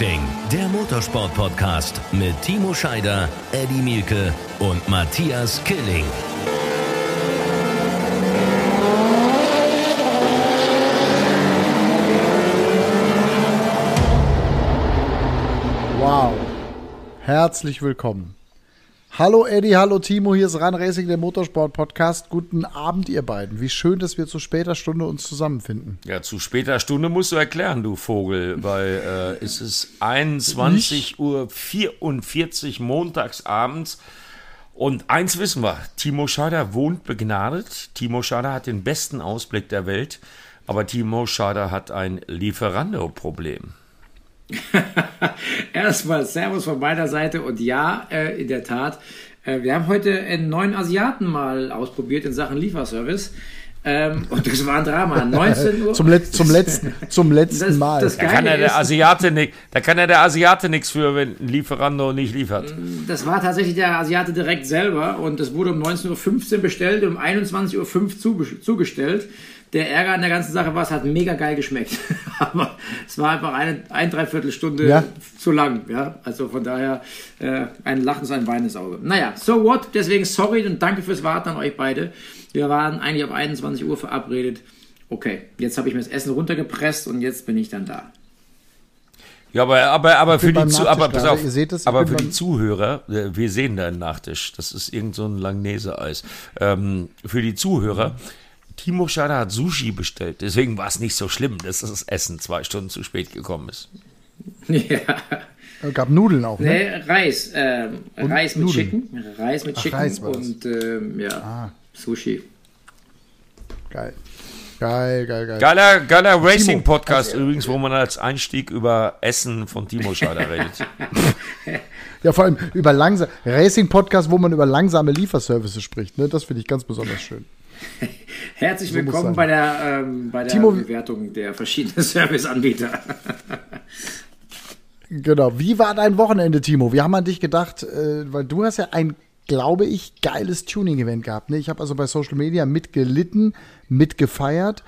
Racing, der Motorsport-Podcast mit Timo Scheider, Eddie Mielke und Matthias Killing. Wow. Herzlich willkommen. Hallo Eddie, hallo Timo, hier ist Run Racing, der Motorsport-Podcast. Guten Abend, ihr beiden. Wie schön, dass wir zu später Stunde uns zusammenfinden. Ja, zu später Stunde musst du erklären, du Vogel, weil äh, es ist 21.44 Uhr montags abends. Und eins wissen wir, Timo Schader wohnt begnadet. Timo Schader hat den besten Ausblick der Welt. Aber Timo Schader hat ein Lieferando-Problem. Erstmal Servus von meiner Seite und ja, äh, in der Tat. Äh, wir haben heute einen neuen Asiaten mal ausprobiert in Sachen Lieferservice. Ähm, und das war ein Drama. 19 Uhr. zum, Letz-, zum letzten, zum letzten Das- Mal. das Da kann, ja der Asiate nicht, da kann ja der Asiate nichts für, wenn ein Lieferando nicht liefert. Das war tatsächlich der Asiate direkt selber und es wurde um 19.15 Uhr bestellt und um 21.05 Uhr zuge- zugestellt. Der Ärger an der ganzen Sache war, es hat mega geil geschmeckt. Aber es war einfach eine ein, dreiviertel Stunde Ja. zu lang. Ja? Also von daher äh, ein lachendes, ein weinendes Auge. Naja, so what? Deswegen sorry und danke fürs Warten an euch beide. Wir waren eigentlich auf 21 Uhr verabredet. Okay, jetzt habe ich mir das Essen runtergepresst und jetzt bin ich dann da. Ja, aber, aber, aber für die, Zu, aber, pass gerade. auf, Ihr seht es, ich aber für die Zuhörer, äh, wir sehen deinen Nachtisch. Das ist irgend so ein Langnese-Eis. Ähm, für die Zuhörer, Timo Schader hat Sushi bestellt. Deswegen war es nicht so schlimm, dass das Essen zwei Stunden zu spät gekommen ist. ja. Es gab Nudeln auch, ne? Nee, Reis. Ähm, Reis mit Nudeln. Chicken. Reis mit Ach, Chicken Reis und ähm, ja, Ah. Sushi. Geil. Geil, geil, geil. Geiler, geiler Racing-Podcast also, übrigens, wo man als Einstieg über Essen von Timo Schader redet. Ja, vor allem über langsam Racing-Podcast, wo man über langsame Lieferservices spricht. Ne? Das finde ich ganz besonders schön. Herzlich So willkommen bei der, ähm, bei der Timo- Bewertung der verschiedenen Serviceanbieter. Genau. Wie war dein Wochenende, Timo? Wir haben an dich gedacht, äh, weil du hast ja ein, glaube ich, geiles Tuning-Event gehabt. Ne? Ich habe also bei Social Media mitgelitten, mitgefeiert.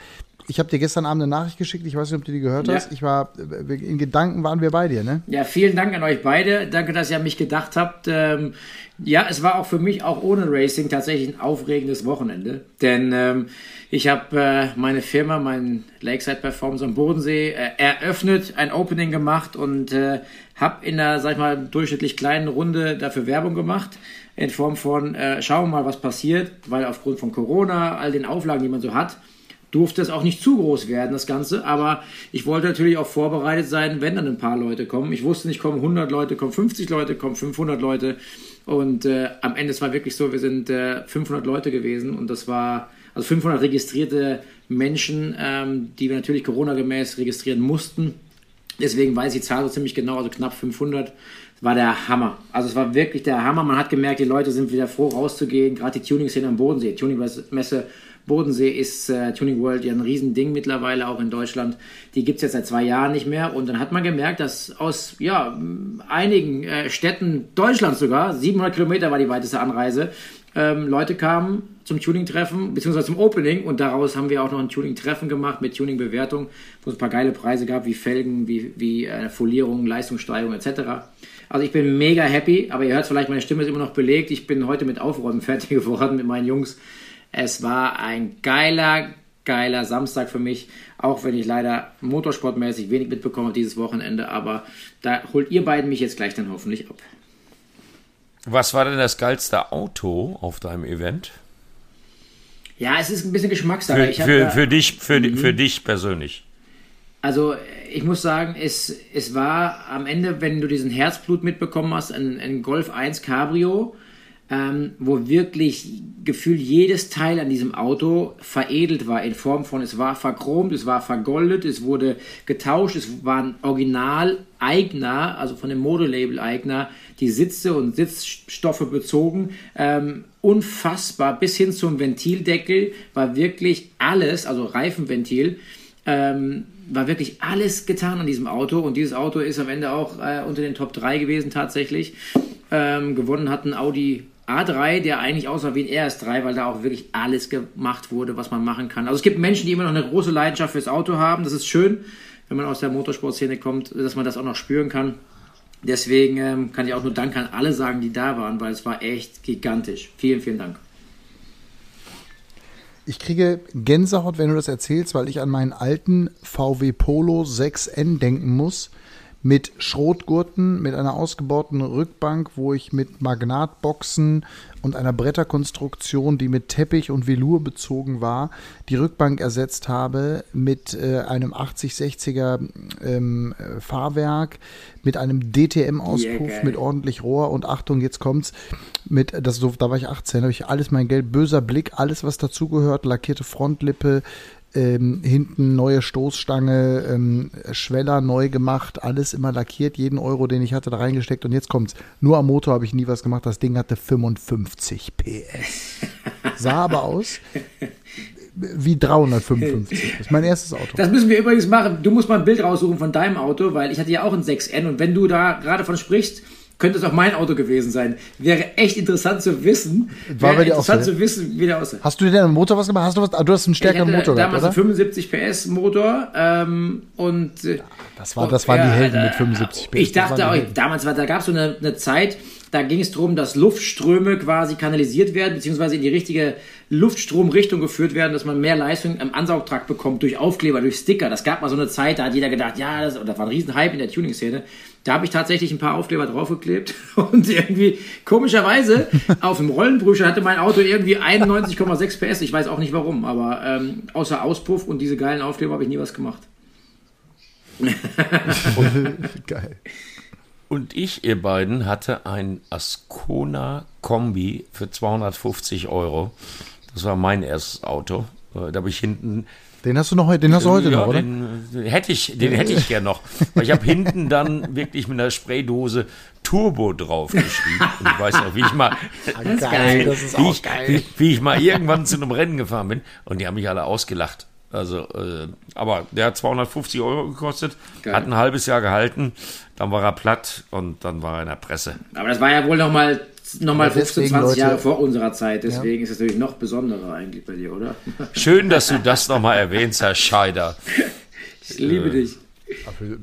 Ich habe dir gestern Abend eine Nachricht geschickt. Ich weiß nicht, ob du die gehört Ja. hast. Ich war äh, in Gedanken waren wir bei dir, ne? Ja, vielen Dank an euch beide. Danke, dass ihr an mich gedacht habt. Ähm, ja, es war auch für mich, auch ohne Racing, tatsächlich ein aufregendes Wochenende. Denn ähm, ich habe äh, meine Firma, mein Lakeside Performance am Bodensee, äh, eröffnet, ein Opening gemacht und äh, habe in einer, sag ich mal, durchschnittlich kleinen Runde dafür Werbung gemacht. In Form von, äh, schauen wir mal, was passiert, weil aufgrund von Corona, all den Auflagen, die man so hat, durfte es auch nicht zu groß werden, das Ganze. Aber ich wollte natürlich auch vorbereitet sein, wenn dann ein paar Leute kommen. Ich wusste nicht, kommen 100 Leute, kommen 50 Leute, kommen 500 Leute. Und äh, am Ende, es war wirklich so, wir sind äh, 500 Leute gewesen und das war, also 500 registrierte Menschen, ähm, die wir natürlich Corona-gemäß registrieren mussten. Deswegen weiß ich die Zahl so ziemlich genau, also knapp 500. War der Hammer. Also es war wirklich der Hammer. Man hat gemerkt, die Leute sind wieder froh rauszugehen. Gerade die Tuning-Szene am Bodensee. Tuning-Messe Bodensee ist äh, Tuning World ja ein Riesending mittlerweile, auch in Deutschland. Die gibt es jetzt seit zwei Jahren nicht mehr. Und dann hat man gemerkt, dass aus ja, einigen äh, Städten Deutschlands sogar, 700 Kilometer war die weiteste Anreise, ähm, Leute kamen zum Tuning-Treffen, beziehungsweise zum Opening. Und daraus haben wir auch noch ein Tuning-Treffen gemacht mit Tuning-Bewertung, wo es ein paar geile Preise gab, wie Felgen, wie, wie äh, Folierung, Leistungssteigerung etc. Also ich bin mega happy, aber ihr hört vielleicht, meine Stimme ist immer noch belegt. Ich bin heute mit Aufräumen fertig geworden mit meinen Jungs. Es war ein geiler, geiler Samstag für mich, auch wenn ich leider motorsportmäßig wenig mitbekomme dieses Wochenende, aber da holt ihr beiden mich jetzt gleich dann hoffentlich ab. Was war denn das geilste Auto auf deinem Event? Ja, es ist ein bisschen Geschmackssache. Für, für, für, dich, für, di- für dich persönlich. Also ich muss sagen, es, es war am Ende, wenn du diesen Herzblut mitbekommen hast, ein, ein Golf 1 Cabrio, ähm, wo wirklich gefühlt jedes Teil an diesem Auto veredelt war in Form von, es war verchromt, es war vergoldet, es wurde getauscht, es waren original Eigner, also von dem Modelabel Eigner, die Sitze und Sitzstoffe bezogen. Ähm, unfassbar, bis hin zum Ventildeckel war wirklich alles, also Reifenventil, ähm, war wirklich alles getan an diesem Auto und dieses Auto ist am Ende auch äh, unter den Top 3 gewesen tatsächlich. Ähm, gewonnen hat ein Audi A3, der eigentlich aussah wie ein RS3, weil da auch wirklich alles gemacht wurde, was man machen kann. Also es gibt Menschen, die immer noch eine große Leidenschaft fürs Auto haben, das ist schön. wenn man aus der Motorsportszene kommt, dass man das auch noch spüren kann. Deswegen ähm, kann ich auch nur Dank an alle sagen, die da waren, weil es war echt gigantisch. Vielen, vielen Dank. Ich kriege Gänsehaut, wenn du das erzählst, weil ich an meinen alten VW Polo 6N denken muss mit Schrotgurten, mit einer ausgebauten Rückbank, wo ich mit Magnatboxen und einer Bretterkonstruktion, die mit Teppich und Velour bezogen war, die Rückbank ersetzt habe mit äh, einem 8060er ähm, Fahrwerk, mit einem DTM-Auspuff, yeah, mit ordentlich Rohr und Achtung, jetzt kommt's, mit, das, da war ich 18, habe ich alles mein Geld, böser Blick, alles was dazugehört, lackierte Frontlippe, ähm, hinten neue Stoßstange, ähm, Schweller neu gemacht, alles immer lackiert, jeden Euro, den ich hatte, da reingesteckt und jetzt kommt's. Nur am Motor habe ich nie was gemacht, das Ding hatte 55 PS. Sah aber aus wie 355. Das ist mein erstes Auto. Das müssen wir übrigens machen. Du musst mal ein Bild raussuchen von deinem Auto, weil ich hatte ja auch ein 6N und wenn du da gerade von sprichst, könnte es auch mein Auto gewesen sein. Wäre echt interessant zu wissen. War dir interessant zu wissen, wie der aussah. Hast du denn am Motor was gemacht? Hast du was? Du hast einen stärkeren ich hatte Motor damals gehabt, oder? einen 75 PS Motor ähm, und äh, Das, war, das waren die ja, Helden äh, mit 75 PS. Ich dachte auch, damals war, da gab es so eine, eine Zeit, da ging es darum, dass Luftströme quasi kanalisiert werden, beziehungsweise in die richtige Luftstromrichtung geführt werden, dass man mehr Leistung im Ansaugtrakt bekommt durch Aufkleber, durch Sticker. Das gab mal so eine Zeit, da hat jeder gedacht, ja, das, das war ein Riesenhype in der Tuning-Szene. Da habe ich tatsächlich ein paar Aufkleber draufgeklebt und irgendwie komischerweise auf dem Rollenbrücher hatte mein Auto irgendwie 91,6 PS. Ich weiß auch nicht warum, aber ähm, außer Auspuff und diese geilen Aufkleber habe ich nie was gemacht. Geil. Und ich, ihr beiden, hatte ein Ascona Kombi für 250 Euro. Das war mein erstes Auto. Äh, Da habe ich hinten Den hast du noch heute, den hast du heute ja, noch, oder? Den, den hätte ich, den hätte ich gern noch. Weil ich habe hinten dann wirklich mit einer Spraydose Turbo draufgeschrieben. Und ich weiß noch, wie ich mal, geil, das ist wie, auch ich, geil. Wie, wie ich mal irgendwann zu einem Rennen gefahren bin und die haben mich alle ausgelacht. Also, äh, aber der hat 250 Euro gekostet, Geil. hat ein halbes Jahr gehalten, dann war er platt und dann war er in der Presse. Aber das war ja wohl nochmal noch mal Aber 15, deswegen, 20 Jahre Leute- vor unserer Zeit. Deswegen ist es natürlich noch besonderer eigentlich bei dir, oder? Schön, dass du das nochmal erwähnst, Herr Scheider. Ich liebe dich.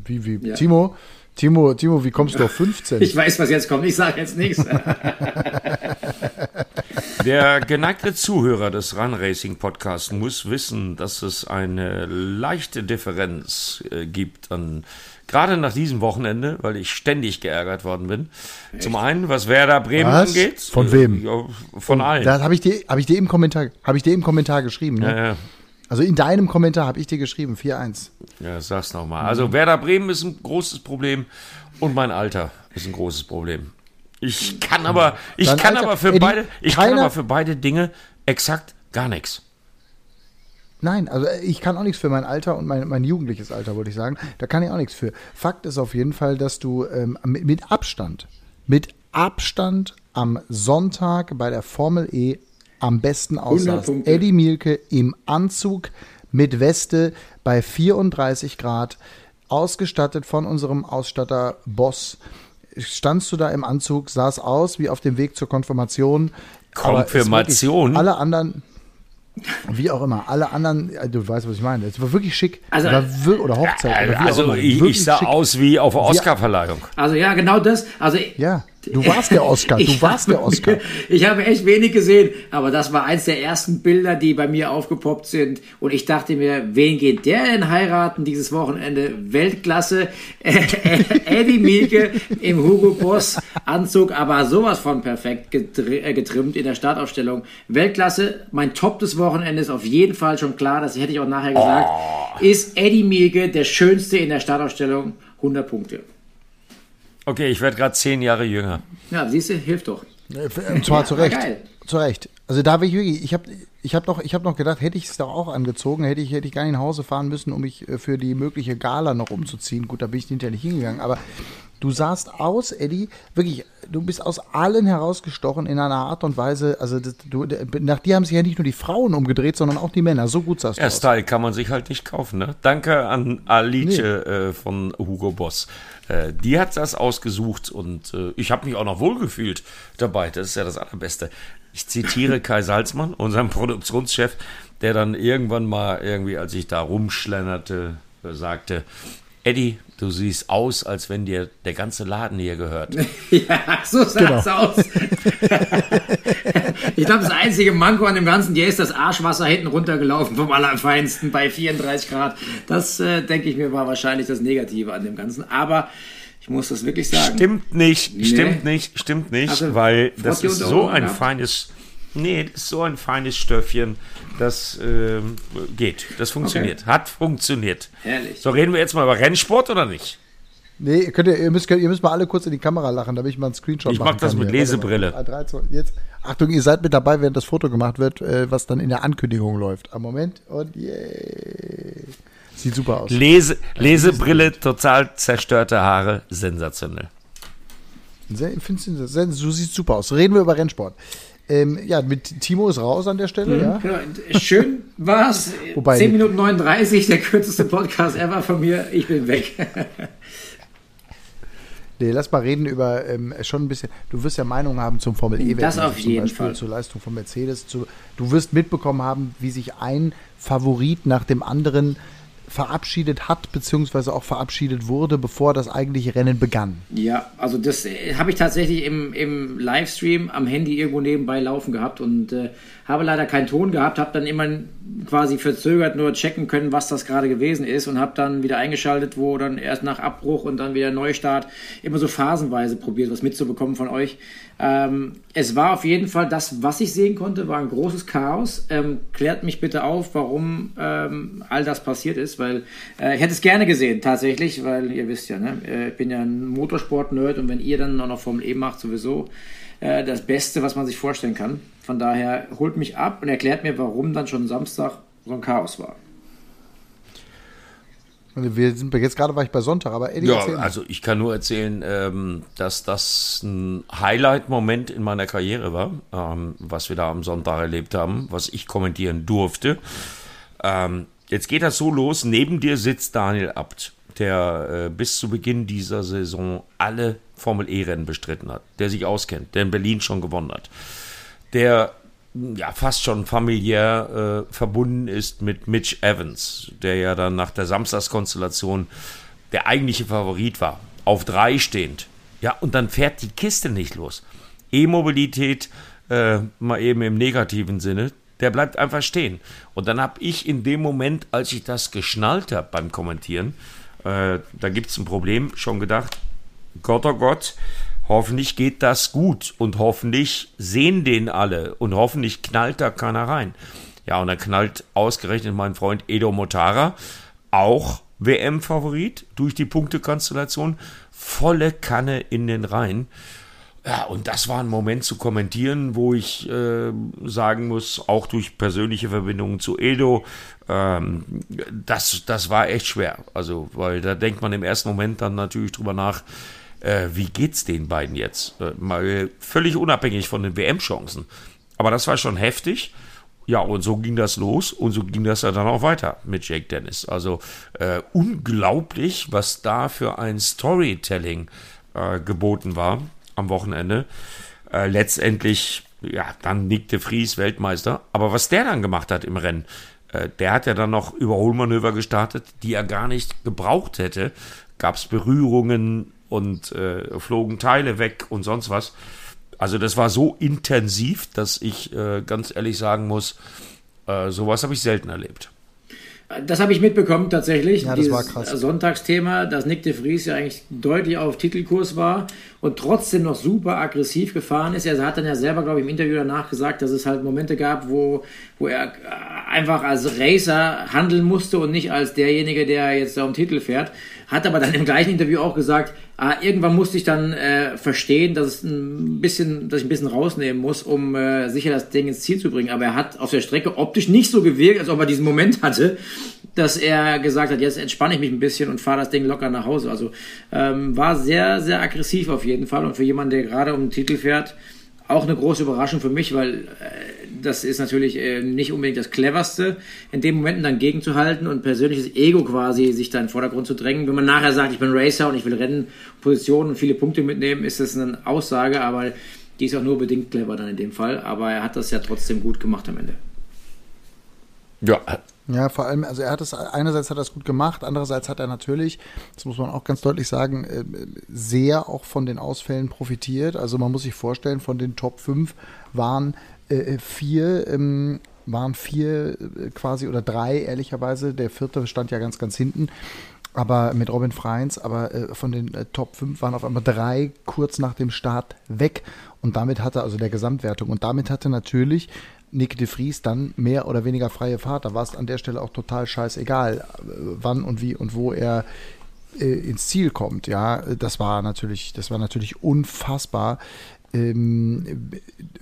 Wie, wie, Ja. Timo, Timo, Timo, wie kommst du auf 15? Ich weiß, was jetzt kommt. Ich sage jetzt nichts. Der geneigte Zuhörer des Run Racing Podcasts muss wissen, dass es eine leichte Differenz äh, gibt an gerade nach diesem Wochenende, weil ich ständig geärgert worden bin. Zum einen, was Werder Bremen Was? angeht. Von wem? Von allen. Da habe ich dir, habe ich dir im Kommentar, habe ich dir im Kommentar geschrieben. Ne? ja, ja. Also in deinem Kommentar habe ich dir geschrieben 4-1. Ja, sag's nochmal. Also Werder Bremen ist ein großes Problem und mein Alter ist ein großes Problem. Ich kann aber, ich Dein kann Alter- aber für Eddie, beide, ich kann aber für beide Dinge exakt gar nichts. Nein, also ich kann auch nichts für mein Alter und mein, mein jugendliches Alter, wollte ich sagen. Da kann ich auch nichts für. Fakt ist auf jeden Fall, dass du ähm, mit, mit Abstand, mit Abstand am Sonntag bei der Formel E am besten aussahst. Eddie Mielke im Anzug mit Weste bei 34 Grad, ausgestattet von unserem Ausstatter Boss. Standst du da im Anzug, sah's aus wie auf dem Weg zur Konfirmation. Konfirmation? wirklich Alle anderen, wie auch immer, alle anderen, ja, du weißt, was ich meine. Es war wirklich schick. Also- war wir- oder Hochzeit. oder wie auch Also immer. ich, ich sah schick. aus wie auf der Oscarverleihung. Also ja, genau das. Also Ja, du warst der Oscar. Du Ich warst der habe- Oscar. Ich habe echt wenig gesehen, aber das war eins der ersten Bilder, die bei mir aufgepoppt sind. Und ich dachte mir, wen geht der denn heiraten dieses Wochenende? Weltklasse. Eddie Mielke im Hugo Boss Anzug, aber sowas von perfekt äh, getrimmt in der Startaufstellung. Weltklasse. Mein Top des Wochenendes auf jeden Fall schon klar, das hätte ich auch nachher gesagt, ist Eddie Mielke der schönste in der Startaufstellung. 100 Punkte. Okay, ich werde gerade zehn Jahre jünger. Ja, siehst du, hilft doch. Und zwar zu Recht. geil. Zu Recht. Also da habe ich wirklich, ich habe ich hab noch, ich hab noch gedacht, hätte ich es doch auch angezogen, hätte ich, hätte ich gar nicht nach Hause fahren müssen, um mich äh, für die mögliche Gala noch umzuziehen. Gut, da bin ich hinterher nicht hingegangen, aber du sahst aus, Eddie, wirklich, du bist aus allen herausgestochen in einer Art und Weise, also das, du, nach dir haben sich ja nicht nur die Frauen umgedreht, sondern auch die Männer. So gut sahst du Ja, aus. Style kann man sich halt nicht kaufen. Ne? Danke an Alice äh, von Hugo Boss. Äh, die hat das ausgesucht und äh, ich habe mich auch noch wohlgefühlt dabei. Das ist ja das Allerbeste. Ich zitiere Kai Salzmann, unseren Produktionschef, der dann irgendwann mal irgendwie, als ich da rumschlenderte, sagte, Eddie, du siehst aus, als wenn dir der ganze Laden hier gehört. ja, so sah es genau. aus. ich glaube, das einzige Manko an dem ganzen Jahr ist das Arschwasser hinten runtergelaufen vom Allerfeinsten bei 34 Grad. Das, äh, denke ich mir, war wahrscheinlich das Negative an dem Ganzen. Aber ich muss das wirklich sagen. Stimmt nicht, nee. stimmt nicht, stimmt nicht, also, weil das ist so ein gehabt? feines Nee, das ist so ein feines Stöffchen. Das äh, geht. Das funktioniert. Okay. Hat funktioniert. Herrlich. So, reden wir jetzt mal über Rennsport oder nicht? Nee, könnt ihr, ihr, müsst, ihr müsst mal alle kurz in die Kamera lachen, damit ich mal einen Screenshot ich machen Ich mach das mit hier. Lesebrille. Jetzt, Achtung, ihr seid mit dabei, während das Foto gemacht wird, äh, was dann in der Ankündigung läuft. Am Moment und yeah. Sieht super aus. Lese, Lesebrille, total zerstörte Haare, sensationell. Du, du siehst super aus. Reden wir über Rennsport. Ähm, ja, mit Timo ist raus an der Stelle. Mhm, ja. Genau. Schön war es. 10 Minuten 39, der kürzeste Podcast ever von mir. Ich bin weg. nee, lass mal reden über ähm, schon ein bisschen. Du wirst ja Meinung haben zum Formel E. Das auf jeden Beispiel Fall. Zur Leistung von Mercedes. Zu, du wirst mitbekommen haben, wie sich ein Favorit nach dem anderen verabschiedet hat, beziehungsweise auch verabschiedet wurde, bevor das eigentliche Rennen begann. Ja, also das äh, habe ich tatsächlich im, im Livestream am Handy irgendwo nebenbei laufen gehabt und äh, habe leider keinen Ton gehabt, habe dann immer quasi verzögert nur checken können, was das gerade gewesen ist und habe dann wieder eingeschaltet, wo dann erst nach Abbruch und dann wieder Neustart immer so phasenweise probiert, was mitzubekommen von euch. Ähm, es war auf jeden Fall das, was ich sehen konnte, war ein großes Chaos. Ähm, klärt mich bitte auf, warum ähm, all das passiert ist, weil äh, ich hätte es gerne gesehen, tatsächlich, weil ihr wisst ja, ne, äh, ich bin ja ein Motorsport-Nerd und wenn ihr dann noch Formel E macht, sowieso äh, das Beste, was man sich vorstellen kann. Von daher holt mich ab und erklärt mir, warum dann schon Samstag so ein Chaos war. Wir sind jetzt gerade war ich bei Sonntag, aber Eddie, ja, also ich kann nur erzählen, ähm, dass das ein Highlight-Moment in meiner Karriere war, ähm, was wir da am Sonntag erlebt haben, was ich kommentieren durfte. Ähm, jetzt geht das so los: Neben dir sitzt Daniel Abt, der äh, bis zu Beginn dieser Saison alle Formel E-Rennen bestritten hat, der sich auskennt, der in Berlin schon gewonnen hat der ja fast schon familiär äh, verbunden ist mit Mitch Evans, der ja dann nach der Samstagskonstellation der eigentliche Favorit war, auf drei stehend. Ja, und dann fährt die Kiste nicht los. E-Mobilität, äh, mal eben im negativen Sinne, der bleibt einfach stehen. Und dann habe ich in dem Moment, als ich das geschnallt habe beim Kommentieren, äh, da gibt es ein Problem, schon gedacht, Gott, oh Gott, Hoffentlich geht das gut und hoffentlich sehen den alle und hoffentlich knallt da keiner rein. Ja, und dann knallt ausgerechnet mein Freund Edo Motara, auch WM-Favorit durch die Punktekonstellation, volle Kanne in den Reihen. Ja, und das war ein Moment zu kommentieren, wo ich äh, sagen muss, auch durch persönliche Verbindungen zu Edo, ähm, das, das war echt schwer. Also, weil da denkt man im ersten Moment dann natürlich drüber nach, äh, wie geht's den beiden jetzt? Äh, mal völlig unabhängig von den WM-Chancen. Aber das war schon heftig. Ja, und so ging das los und so ging das ja dann auch weiter mit Jake Dennis. Also äh, unglaublich, was da für ein Storytelling äh, geboten war am Wochenende. Äh, letztendlich, ja, dann Nick de Vries, Weltmeister. Aber was der dann gemacht hat im Rennen, äh, der hat ja dann noch Überholmanöver gestartet, die er gar nicht gebraucht hätte. Gab es Berührungen, und äh, flogen Teile weg und sonst was. Also das war so intensiv, dass ich äh, ganz ehrlich sagen muss, äh, sowas habe ich selten erlebt. Das habe ich mitbekommen tatsächlich. Ja, das war krass. Sonntagsthema, dass Nick de Vries ja eigentlich deutlich auf Titelkurs war und trotzdem noch super aggressiv gefahren ist. Er hat dann ja selber, glaube ich, im Interview danach gesagt, dass es halt Momente gab, wo, wo er einfach als Racer handeln musste und nicht als derjenige, der jetzt da um Titel fährt. Hat aber dann im gleichen Interview auch gesagt, ah, irgendwann musste ich dann äh, verstehen, dass es ein bisschen, dass ich ein bisschen rausnehmen muss, um äh, sicher das Ding ins Ziel zu bringen. Aber er hat auf der Strecke optisch nicht so gewirkt, als ob er diesen Moment hatte, dass er gesagt hat, jetzt entspanne ich mich ein bisschen und fahre das Ding locker nach Hause. Also ähm, war sehr, sehr aggressiv auf jeden Fall und für jemanden, der gerade um den Titel fährt, auch eine große Überraschung für mich, weil äh, das ist natürlich äh, nicht unbedingt das cleverste, in den Momenten dann gegenzuhalten und persönliches Ego quasi sich da in den Vordergrund zu drängen. Wenn man nachher sagt, ich bin Racer und ich will Rennen, Positionen und viele Punkte mitnehmen, ist das eine Aussage, aber die ist auch nur bedingt clever dann in dem Fall. Aber er hat das ja trotzdem gut gemacht am Ende. Ja, Ja, vor allem, also er hat es, einerseits hat er es gut gemacht, andererseits hat er natürlich, das muss man auch ganz deutlich sagen, äh, sehr auch von den Ausfällen profitiert. Also man muss sich vorstellen, von den Top 5 waren äh, vier, ähm, waren vier äh, quasi oder drei, ehrlicherweise. Der vierte stand ja ganz, ganz hinten. Aber mit Robin Freins, aber äh, von den äh, Top 5 waren auf einmal drei kurz nach dem Start weg. Und damit hatte, also der Gesamtwertung, und damit hatte natürlich Nick de Vries dann mehr oder weniger freie Fahrt. Da war es an der Stelle auch total scheißegal, wann und wie und wo er äh, ins Ziel kommt. Ja, das war natürlich, das war natürlich unfassbar ähm,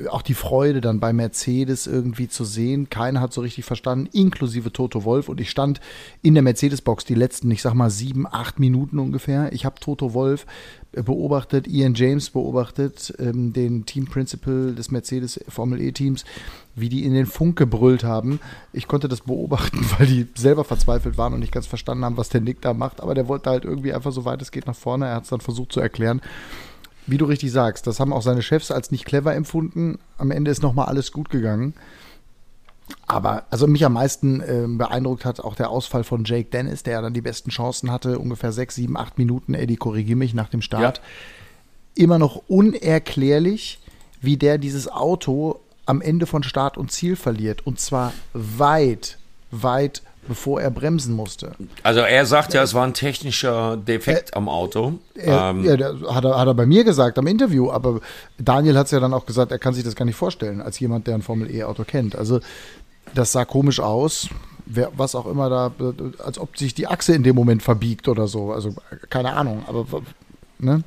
auch die Freude dann bei Mercedes irgendwie zu sehen. Keiner hat so richtig verstanden, inklusive Toto Wolf. Und ich stand in der Mercedes-Box die letzten, ich sag mal, sieben, acht Minuten ungefähr. Ich habe Toto Wolf beobachtet, Ian James beobachtet, ähm, den Team Principal des Mercedes Formel E-Teams, wie die in den Funk gebrüllt haben. Ich konnte das beobachten, weil die selber verzweifelt waren und nicht ganz verstanden haben, was der Nick da macht. Aber der wollte halt irgendwie einfach so weit es geht nach vorne. Er hat es dann versucht zu erklären wie du richtig sagst, das haben auch seine Chefs als nicht clever empfunden. Am Ende ist nochmal alles gut gegangen. Aber also mich am meisten äh, beeindruckt hat auch der Ausfall von Jake Dennis, der ja dann die besten Chancen hatte, ungefähr sechs, sieben, acht Minuten, Eddie, korrigier mich, nach dem Start. Ja. Immer noch unerklärlich, wie der dieses Auto am Ende von Start und Ziel verliert. Und zwar weit, weit bevor er bremsen musste. Also er sagt ja, es war ein technischer Defekt er, am Auto. Er, ähm, ja, hat er, hat er bei mir gesagt am Interview, aber Daniel hat es ja dann auch gesagt, er kann sich das gar nicht vorstellen, als jemand, der ein Formel-E-Auto kennt. Also das sah komisch aus, wer, was auch immer da, als ob sich die Achse in dem Moment verbiegt oder so. Also keine Ahnung, aber ne?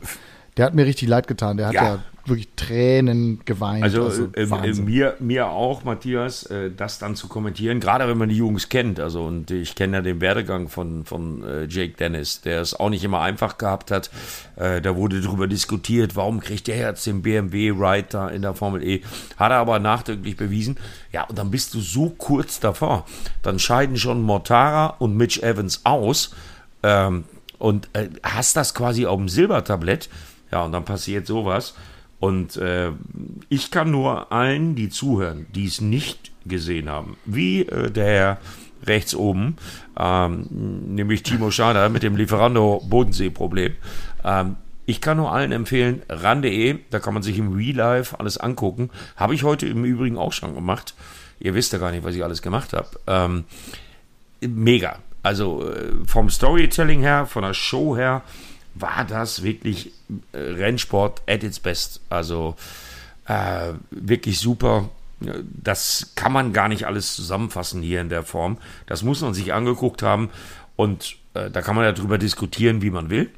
Der hat mir richtig leid getan. Der hat ja, ja wirklich Tränen geweint. Also, also äh, äh mir, mir auch, Matthias, äh, das dann zu kommentieren, gerade wenn man die Jungs kennt. Also, und ich kenne ja den Werdegang von, von äh, Jake Dennis, der es auch nicht immer einfach gehabt hat. Äh, da wurde darüber diskutiert, warum kriegt der jetzt den BMW Ride in der Formel E. Hat er aber nachdrücklich bewiesen. Ja, und dann bist du so kurz davor. Dann scheiden schon Mortara und Mitch Evans aus. Ähm, und äh, hast das quasi auf dem Silbertablett. Ja, und dann passiert sowas. Und äh, ich kann nur allen, die zuhören, die es nicht gesehen haben, wie äh, der Herr rechts oben, ähm, nämlich Timo Schader mit dem Lieferando-Bodensee-Problem. Ähm, ich kann nur allen empfehlen, ran.de, da kann man sich im Real Life alles angucken. Habe ich heute im Übrigen auch schon gemacht. Ihr wisst ja gar nicht, was ich alles gemacht habe. Ähm, mega. Also äh, vom Storytelling her, von der Show her, war das wirklich äh, Rennsport at its best. Also äh, wirklich super. Das kann man gar nicht alles zusammenfassen hier in der Form. Das muss man sich angeguckt haben und äh, da kann man darüber diskutieren, wie man will.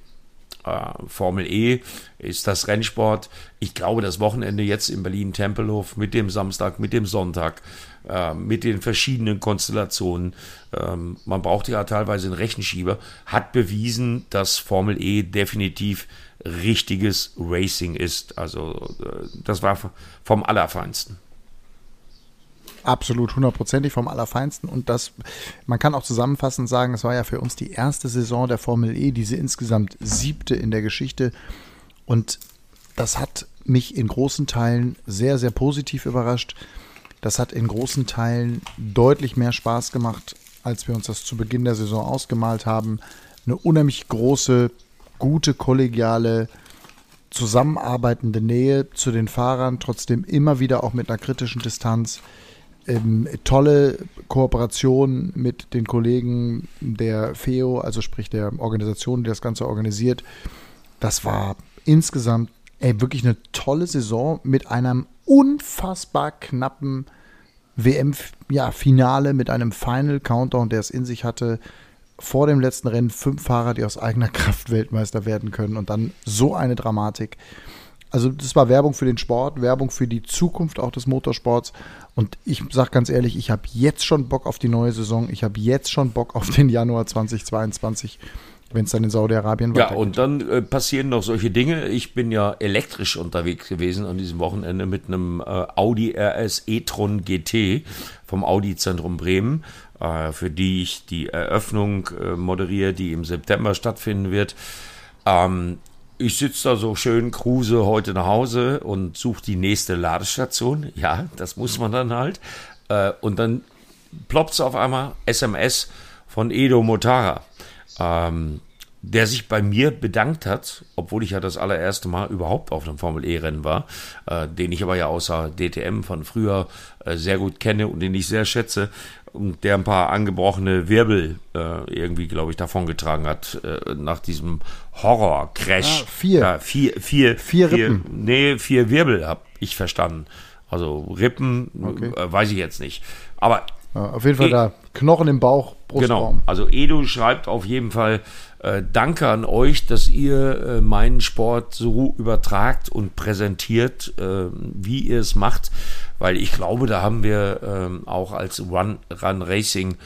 Äh, Formel E ist das Rennsport. Ich glaube, das Wochenende jetzt in Berlin-Tempelhof mit dem Samstag, mit dem Sonntag, äh, mit den verschiedenen Konstellationen, ähm, man braucht ja teilweise einen Rechenschieber, hat bewiesen, dass Formel E definitiv richtiges Racing ist. Also äh, das war vom Allerfeinsten. Absolut, hundertprozentig vom Allerfeinsten. Und das, man kann auch zusammenfassend sagen, es war ja für uns die erste Saison der Formel E, diese insgesamt siebte in der Geschichte. Und das hat mich in großen Teilen sehr, sehr positiv überrascht. Das hat in großen Teilen deutlich mehr Spaß gemacht, als wir uns das zu Beginn der Saison ausgemalt haben. Eine unheimlich große, gute, kollegiale, zusammenarbeitende Nähe zu den Fahrern, trotzdem immer wieder auch mit einer kritischen Distanz ähm, tolle Kooperation mit den Kollegen der FEO, also sprich der Organisation, die das Ganze organisiert. Das war insgesamt ey, wirklich eine tolle Saison mit einem unfassbar knappen WM-Finale mit einem Final Countdown, der es in sich hatte. Vor dem letzten Rennen fünf Fahrer, die aus eigener Kraft Weltmeister werden können und dann so eine Dramatik. Also das war Werbung für den Sport, Werbung für die Zukunft auch des Motorsports. Und ich sage ganz ehrlich, ich habe jetzt schon Bock auf die neue Saison. Ich habe jetzt schon Bock auf den Januar 2022 wenn es dann in Saudi-Arabien weitergeht. Ja, und dann äh, passieren noch solche Dinge. Ich bin ja elektrisch unterwegs gewesen an diesem Wochenende mit einem äh, Audi RS e-tron GT vom Audi-Zentrum Bremen, äh, für die ich die Eröffnung äh, moderiere, die im September stattfinden wird. Ähm, ich sitze da so schön, cruise heute nach Hause und suche die nächste Ladestation. Ja, das muss man dann halt. Äh, und dann ploppt auf einmal SMS von Edo Motara, ähm, der sich bei mir bedankt hat, obwohl ich ja das allererste Mal überhaupt auf einem Formel E-Rennen war, äh, den ich aber ja außer DTM von früher äh, sehr gut kenne und den ich sehr schätze und der ein paar angebrochene Wirbel äh, irgendwie, glaube ich, davongetragen hat äh, nach diesem Horror-Crash. Ah, vier. Ja, vier, vier, Vier Rippen. Nee, vier Wirbel habe ich verstanden. Also Rippen, Okay. äh, weiß ich jetzt nicht. Aber Ja, auf jeden Fall E- da. Knochen im Bauch, Brustraum. Genau. Also Edu schreibt auf jeden Fall äh, Danke an euch, dass ihr äh, meinen Sport so übertragt und präsentiert, äh, wie ihr es macht, weil ich glaube, da haben wir ähm, auch als Run, Run Racing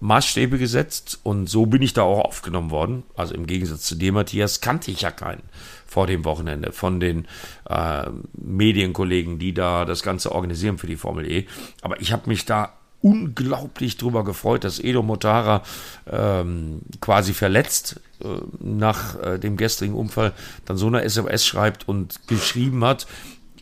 Maßstäbe gesetzt und so bin ich da auch aufgenommen worden. Also im Gegensatz zu dir, Matthias, kannte ich ja keinen vor dem Wochenende von den äh, Medienkollegen, die da das Ganze organisieren für die Formel E. Aber ich habe mich da unglaublich drüber gefreut, dass Edo Motara ähm, quasi verletzt äh, nach äh, dem gestrigen Unfall dann so eine SMS schreibt und geschrieben hat,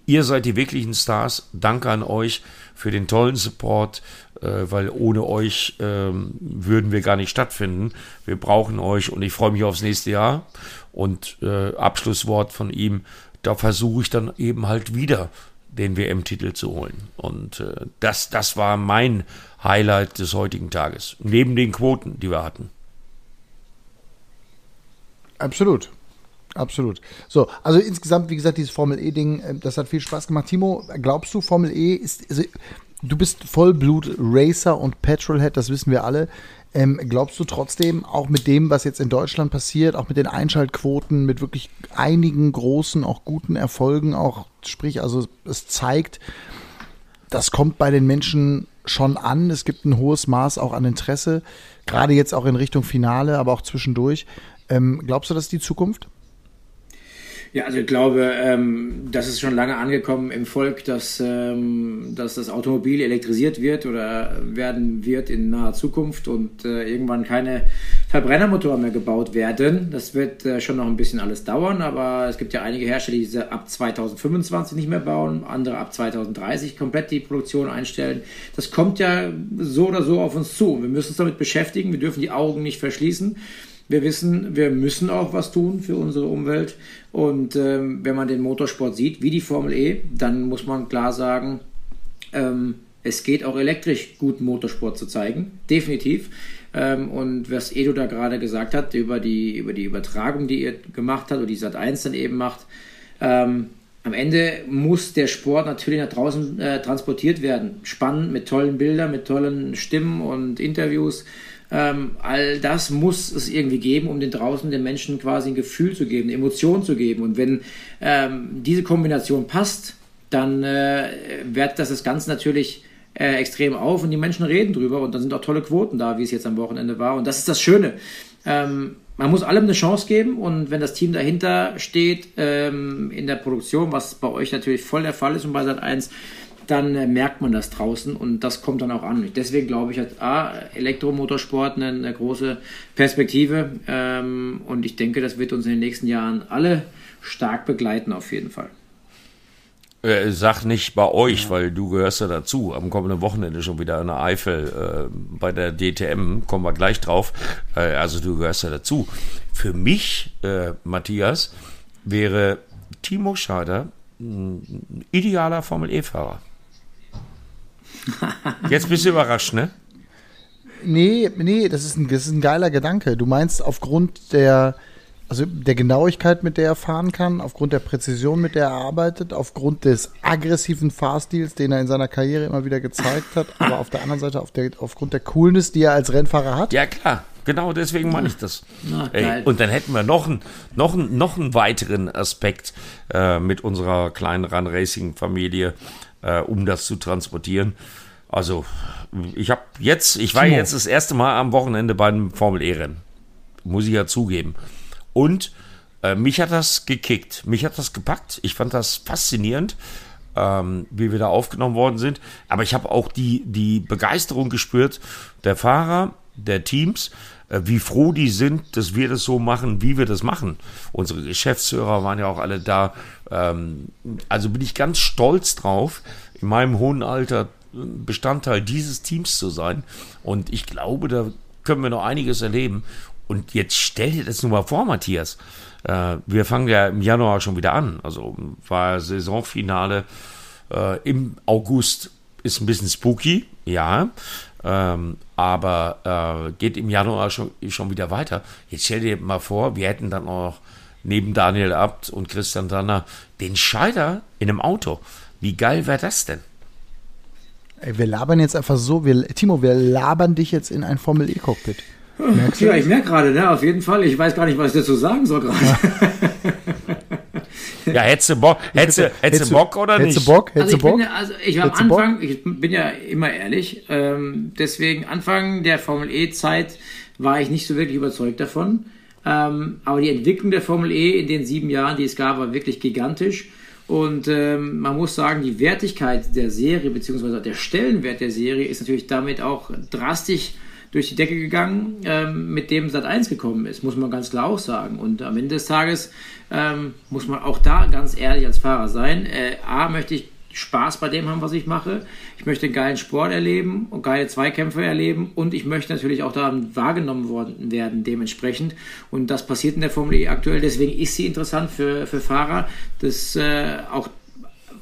ihr seid die wirklichen Stars, danke an euch für den tollen Support, äh, weil ohne euch ähm, würden wir gar nicht stattfinden. Wir brauchen euch und ich freue mich aufs nächste Jahr. Und äh, Abschlusswort von ihm, da versuche ich dann eben halt wieder den WM-Titel zu holen. Und äh, das, das war mein Highlight des heutigen Tages. Neben den Quoten, die wir hatten. Absolut. Absolut. So, also insgesamt, wie gesagt, dieses Formel E-Ding, äh, das hat viel Spaß gemacht. Timo, glaubst du, Formel E ist, also, du bist Vollblut-Racer und Petrolhead, das wissen wir alle. Ähm, glaubst du trotzdem, auch mit dem, was jetzt in Deutschland passiert, auch mit den Einschaltquoten, mit wirklich einigen großen, auch guten Erfolgen, auch sprich, also es zeigt, das kommt bei den Menschen schon an. Es gibt ein hohes Maß auch an Interesse, gerade jetzt auch in Richtung Finale, aber auch zwischendurch. Ähm, glaubst du, das ist die Zukunft? Ja, also ich glaube, ähm, das ist schon lange angekommen im Volk, dass, ähm, dass das Automobil elektrisiert wird oder werden wird in naher Zukunft und äh, irgendwann keine Verbrennermotoren mehr gebaut werden. Das wird äh, schon noch ein bisschen alles dauern, aber es gibt ja einige Hersteller, die diese ab 2025 nicht mehr bauen, andere ab 2030 komplett die Produktion einstellen. Das kommt ja so oder so auf uns zu. Wir müssen uns damit beschäftigen, wir dürfen die Augen nicht verschließen. Wir wissen, wir müssen auch was tun für unsere Umwelt. Und ähm, wenn man den Motorsport sieht, wie die Formel E, dann muss man klar sagen, ähm, es geht auch elektrisch guten Motorsport zu zeigen. Definitiv. Ähm, und was Edo da gerade gesagt hat, über die, über die Übertragung, die ihr gemacht habt, oder die Sat 1 dann eben macht, ähm, am Ende muss der Sport natürlich nach draußen äh, transportiert werden. Spannend, mit tollen Bildern, mit tollen Stimmen und Interviews. Ähm, all das muss es irgendwie geben, um den draußen den Menschen quasi ein Gefühl zu geben, eine Emotion zu geben. Und wenn ähm, diese Kombination passt, dann äh, wertet das das Ganze natürlich äh, extrem auf und die Menschen reden drüber und dann sind auch tolle Quoten da, wie es jetzt am Wochenende war. Und das ist das Schöne. Ähm, man muss allem eine Chance geben und wenn das Team dahinter steht ähm, in der Produktion, was bei euch natürlich voll der Fall ist und bei Sat 1, dann äh, merkt man das draußen und das kommt dann auch an. Deswegen glaube ich, hat A, Elektromotorsport eine, eine große Perspektive ähm, und ich denke, das wird uns in den nächsten Jahren alle stark begleiten auf jeden Fall. Äh, sag nicht bei euch, weil du gehörst ja dazu. Am kommenden Wochenende schon wieder in der Eifel äh, bei der DTM, kommen wir gleich drauf. Äh, also du gehörst ja dazu. Für mich, äh, Matthias, wäre Timo Scheider ein idealer Formel E-Fahrer. Jetzt bist du überrascht, ne? Nee, nee, das ist, ein, das ist ein geiler Gedanke. Du meinst aufgrund der, also der Genauigkeit, mit der er fahren kann, aufgrund der Präzision, mit der er arbeitet, aufgrund des aggressiven Fahrstils, den er in seiner Karriere immer wieder gezeigt hat, aber auf der anderen Seite auf der, aufgrund der Coolness, die er als Rennfahrer hat. Ja, klar. Genau deswegen meine ich das. Na, Ey, und dann hätten wir noch, einen noch, einen noch einen weiteren Aspekt äh, mit unserer kleinen Run-Racing-Familie, äh, um das zu transportieren. Also, ich habe jetzt, ich war Timo. jetzt das erste Mal am Wochenende beim Formel-E-Rennen. Muss ich ja zugeben. Und äh, mich hat das gekickt. Mich hat das gepackt. Ich fand das faszinierend, ähm, wie wir da aufgenommen worden sind. Aber ich habe auch die, die Begeisterung gespürt der Fahrer, der Teams, wie froh die sind, dass wir das so machen, wie wir das machen. Unsere Geschäftsführer waren ja auch alle da. Ähm, also bin ich ganz stolz drauf, in meinem hohen Alter Bestandteil dieses Teams zu sein. Und ich glaube, da können wir noch einiges erleben. Und jetzt stell dir das nur mal vor, Matthias. Äh, wir fangen ja im Januar schon wieder an. Also war Saisonfinale äh, im August. Ist ein bisschen spooky, ja. Ähm, aber äh, geht im Januar schon, schon wieder weiter. Jetzt stell dir mal vor, wir hätten dann auch neben Daniel Abt und Christian Danner den Scheider in einem Auto. Wie geil wäre das denn? Ey, wir labern jetzt einfach so, wir, Timo, wir labern dich jetzt in ein Formel-E-Cockpit. Merkst du? Ja, ich merke gerade, ne, auf jeden Fall. Ich weiß gar nicht, was ich dazu sagen soll gerade. Ja, hättest du Bock, hättest, du, hättest du Bock oder hättest nicht? Bock? Hättest Also du ich, Bock? bin, ja- also ich war am Hättest du Bock? Anfang, ich bin ja immer ehrlich, ähm, deswegen Anfang der Formel E-Zeit war ich nicht so wirklich überzeugt davon. Ähm, aber die Entwicklung der Formel E in den sieben Jahren, die es gab, war wirklich gigantisch. Und ähm, man muss sagen, die Wertigkeit der Serie, beziehungsweise der Stellenwert der Serie, ist natürlich damit auch drastisch durch die Decke gegangen, ähm, mit dem Sat 1 gekommen ist, muss man ganz klar auch sagen. Und am Ende des Tages ähm, muss man auch da ganz ehrlich als Fahrer sein. Äh, A, möchte ich Spaß bei dem haben, was ich mache. Ich möchte einen geilen Sport erleben und geile Zweikämpfe erleben und ich möchte natürlich auch da wahrgenommen worden werden dementsprechend. Und das passiert in der Formel E aktuell. Deswegen ist sie interessant für, für Fahrer. Das äh, auch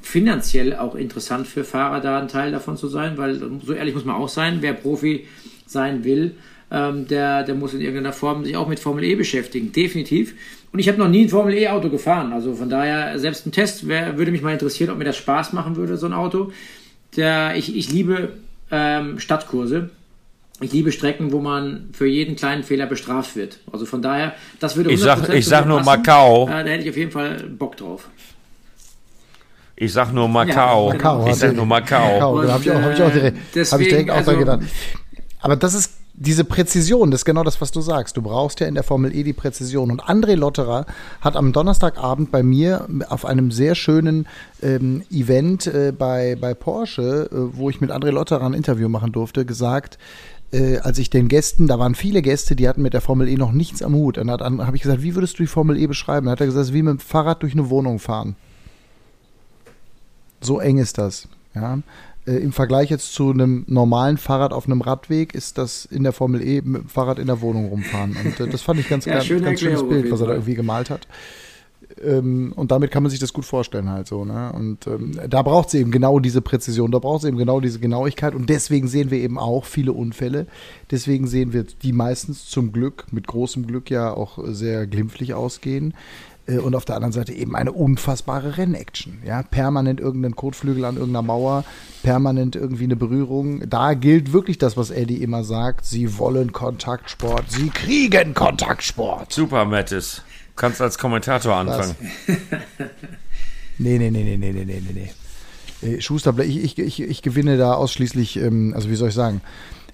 finanziell auch interessant für Fahrer, da ein Teil davon zu sein, weil so ehrlich muss man auch sein, wer Profi sein will, ähm, der, der muss in irgendeiner Form sich auch mit Formel E beschäftigen, definitiv. Und ich habe noch nie ein Formel E Auto gefahren, also von daher selbst ein Test wär, würde mich mal interessieren, ob mir das Spaß machen würde, so ein Auto. Der, ich, ich liebe ähm, Stadtkurse. Ich liebe Strecken, wo man für jeden kleinen Fehler bestraft wird. Also von daher, das würde Ich sag- 100% ich zu sag mir nur. Macau. Äh, da hätte ich auf jeden Fall Bock drauf. Ich sag nur Macau. Ja, Macau, ich sag nur Macau. Macau, Und, da habe ich, auch- hab ich auch direkt, äh, hab ich deswegen, direkt auch also- da gedacht. Aber das ist diese Präzision, das ist genau das, was du sagst. Du brauchst ja in der Formel E die Präzision. Und André Lotterer hat am Donnerstagabend bei mir auf einem sehr schönen ähm, Event äh, bei, bei Porsche, äh, wo ich mit André Lotterer ein Interview machen durfte, gesagt, äh, als ich den Gästen, da waren viele Gäste, die hatten mit der Formel E noch nichts am Hut. Und dann habe ich gesagt, wie würdest du die Formel E beschreiben? Dann hat er gesagt, wie mit dem Fahrrad durch eine Wohnung fahren. So eng ist das. Ja. Äh, Im Vergleich jetzt zu einem normalen Fahrrad auf einem Radweg ist das in der Formel E mit dem Fahrrad in der Wohnung rumfahren. Und äh, das fand ich ganz, Ja, ganz, schöne ganz schönes Bild, was er da irgendwie gemalt hat. Ähm, und damit kann man sich das gut vorstellen halt so. Ne? Und ähm, da braucht sie eben genau diese Präzision, da braucht sie eben genau diese Genauigkeit. Und deswegen sehen wir eben auch viele Unfälle. Deswegen sehen wir die meistens zum Glück, mit großem Glück ja auch sehr glimpflich ausgehen. Äh, und auf der anderen Seite eben eine unfassbare Rennaction. Ja? Permanent irgendeinen Kotflügel an irgendeiner Mauer, permanent irgendwie eine Berührung. Da gilt wirklich das, was Eddie immer sagt. Sie wollen Kontaktsport, sie kriegen Kontaktsport. Super, Mattis. Du kannst als Kommentator anfangen. Nee, nee, nee, nee, nee, nee, nee, nee. Äh, Schuster, ich, ich, ich, ich, gewinne da ausschließlich, ähm, also wie soll ich sagen,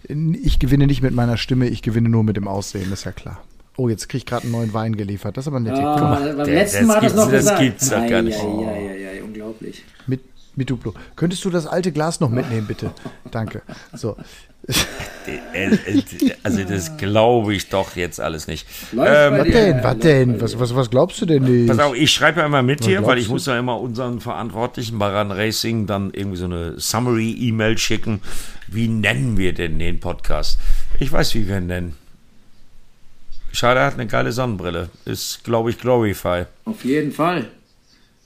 ich gewinne nicht mit meiner Stimme, ich gewinne nur mit dem Aussehen, ist ja klar. Oh, jetzt krieg ich gerade einen neuen Wein geliefert. Das ist aber nett. Ah, Komm, beim der- letzten das Mal das gibt's- noch das gesagt. gibt's doch gar nicht. Ja, ja, ja, ja, unglaublich. mit, mit Duplo. Könntest du das alte Glas noch mitnehmen, bitte? Danke. So. Also das glaube ich doch jetzt alles nicht. Ähm, Was denn? Was denn? Was, was, was glaubst du denn nicht? Pass auf, ich schreibe ja immer mit hier, glaubst weil ich du? muss ja immer unseren Verantwortlichen bei Run Racing dann irgendwie so eine Summary-E-Mail schicken. Wie nennen wir denn den Podcast? Ich weiß, wie wir ihn nennen. Schade, er hat eine geile Sonnenbrille. Ist, glaube ich, Glorify. Auf jeden Fall.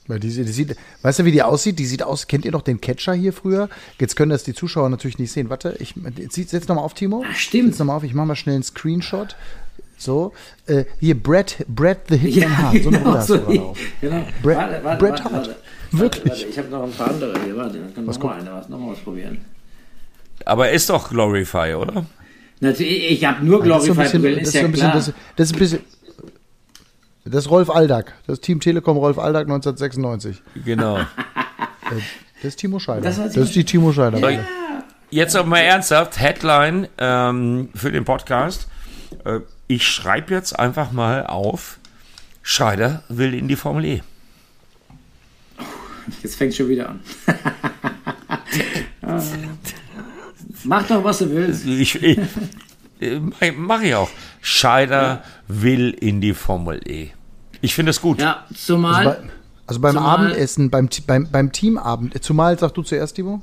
Weil die, die sieht, weißt du, wie die aussieht? Die sieht aus, kennt ihr noch den Catcher hier früher? Jetzt können das die Zuschauer natürlich nicht sehen. Warte, ich jetzt- setz nochmal auf, Timo. Ah, stimmt. Setz nochmal auf, ich mache mal schnell einen Screenshot. So, äh, hier, Brett, Brett the Hitman Hart. So eine Brille hast du so, gerade auf. genau. Brett- warte, warte, warte, Hart. Wirklich? Warte, ich habe noch ein paar andere hier. Warte, dann kann noch mal eine, was, noch mal was probieren. Aber er ist doch Glorify, oder? Natürlich, ich habe nur Das ist bisschen, Glorify-Brillen, das ist ja bisschen, klar. das, das ist ein bisschen, das ist Rolf Aldag. Das ist Team Telekom Rolf Aldag 1996. Genau. Das ist Timo Scheider. Das Das, ist die Timo Scheider. Brille. Jetzt aber mal ernsthaft, Headline ähm, für den Podcast. Äh, ich schreibe jetzt einfach mal auf, Scheider will in die Formel E. Jetzt fängt schon wieder an. Mach doch, was du willst. Ich, ich, äh, Mache ich auch. Scheider will in die Formel E. Ich finde es gut. Ja, zumal. Bei, also beim Zumal- Abendessen, beim, beim, beim Teamabend, zumal, sag du zuerst, Timo?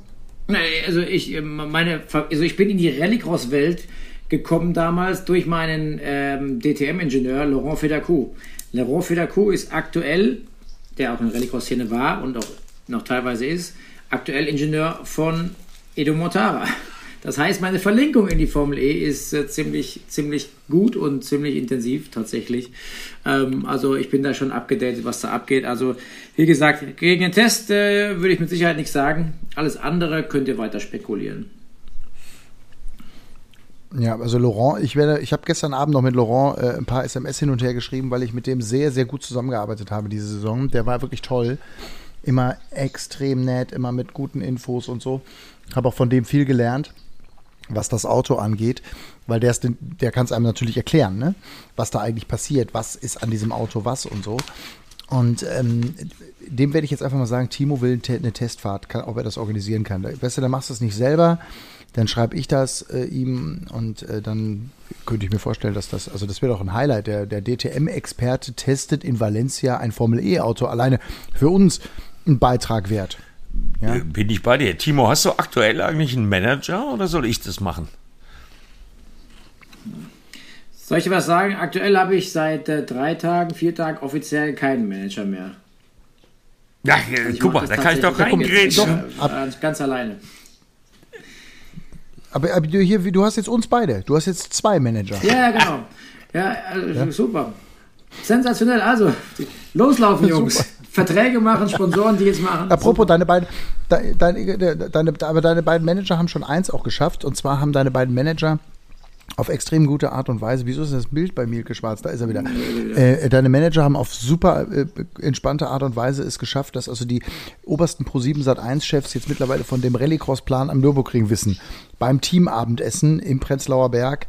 Also ich, äh, meine, also ich bin in die Rallycross-Welt gekommen damals durch meinen ähm, DTM-Ingenieur Laurent Fedacou. Laurent Fedacou ist aktuell, der auch in Rallycross-Szene war und auch noch teilweise ist, aktuell Ingenieur von Edo Mortara. Das heißt, meine Verlinkung in die Formel E ist äh, ziemlich, ziemlich gut und ziemlich intensiv tatsächlich. Ähm, also ich bin da schon abgedatet, was da abgeht. Also wie gesagt, gegen den Test äh, würde ich mit Sicherheit nichts sagen. Alles andere könnt ihr weiter spekulieren. Ja, also Laurent, ich werde, ich habe gestern Abend noch mit Laurent äh, ein paar SMS hin und her geschrieben, weil ich mit dem sehr, sehr gut zusammengearbeitet habe diese Saison. Der war wirklich toll. Immer extrem nett, immer mit guten Infos und so. Habe auch von dem viel gelernt was das Auto angeht, weil der, der kann es einem natürlich erklären, ne? was da eigentlich passiert, was ist an diesem Auto was und so. Und ähm, dem werde ich jetzt einfach mal sagen, Timo will eine Testfahrt, kann, ob er das organisieren kann. Weißt du, dann machst du es nicht selber, dann schreibe ich das äh, ihm und äh, dann könnte ich mir vorstellen, dass das, also das wäre doch ein Highlight. Der, der DTM-Experte testet in Valencia ein Formel-E-Auto alleine für uns ein Beitrag wert. Ja? Äh, bin ich bei dir. Timo, hast du aktuell eigentlich einen Manager oder soll ich das machen? Soll ich dir was sagen? Aktuell habe ich seit äh, drei Tagen, vier Tagen offiziell keinen Manager mehr. Ja, also guck mal, da kann ich doch konkret doch, äh, ganz alleine. Aber, aber, du hier, du hast jetzt uns beide. Du hast jetzt zwei Manager. Ja, genau. Ja, also, ja. super. Sensationell. Also, loslaufen, Jungs. Verträge machen, Sponsoren, die jetzt machen. Apropos, deine beiden, deine, deine, aber deine beiden Manager haben schon eins auch geschafft. Und zwar haben deine beiden Manager auf extrem gute Art und Weise. Wieso ist das Bild bei Mielke schwarz? Da ist er wieder. Äh, deine Manager haben auf super äh, entspannte Art und Weise es geschafft, dass also die obersten Pro7 Sat 1 Chefs jetzt mittlerweile von dem Rallycross-Plan am Nürburgring wissen. Beim Teamabendessen im Prenzlauer Berg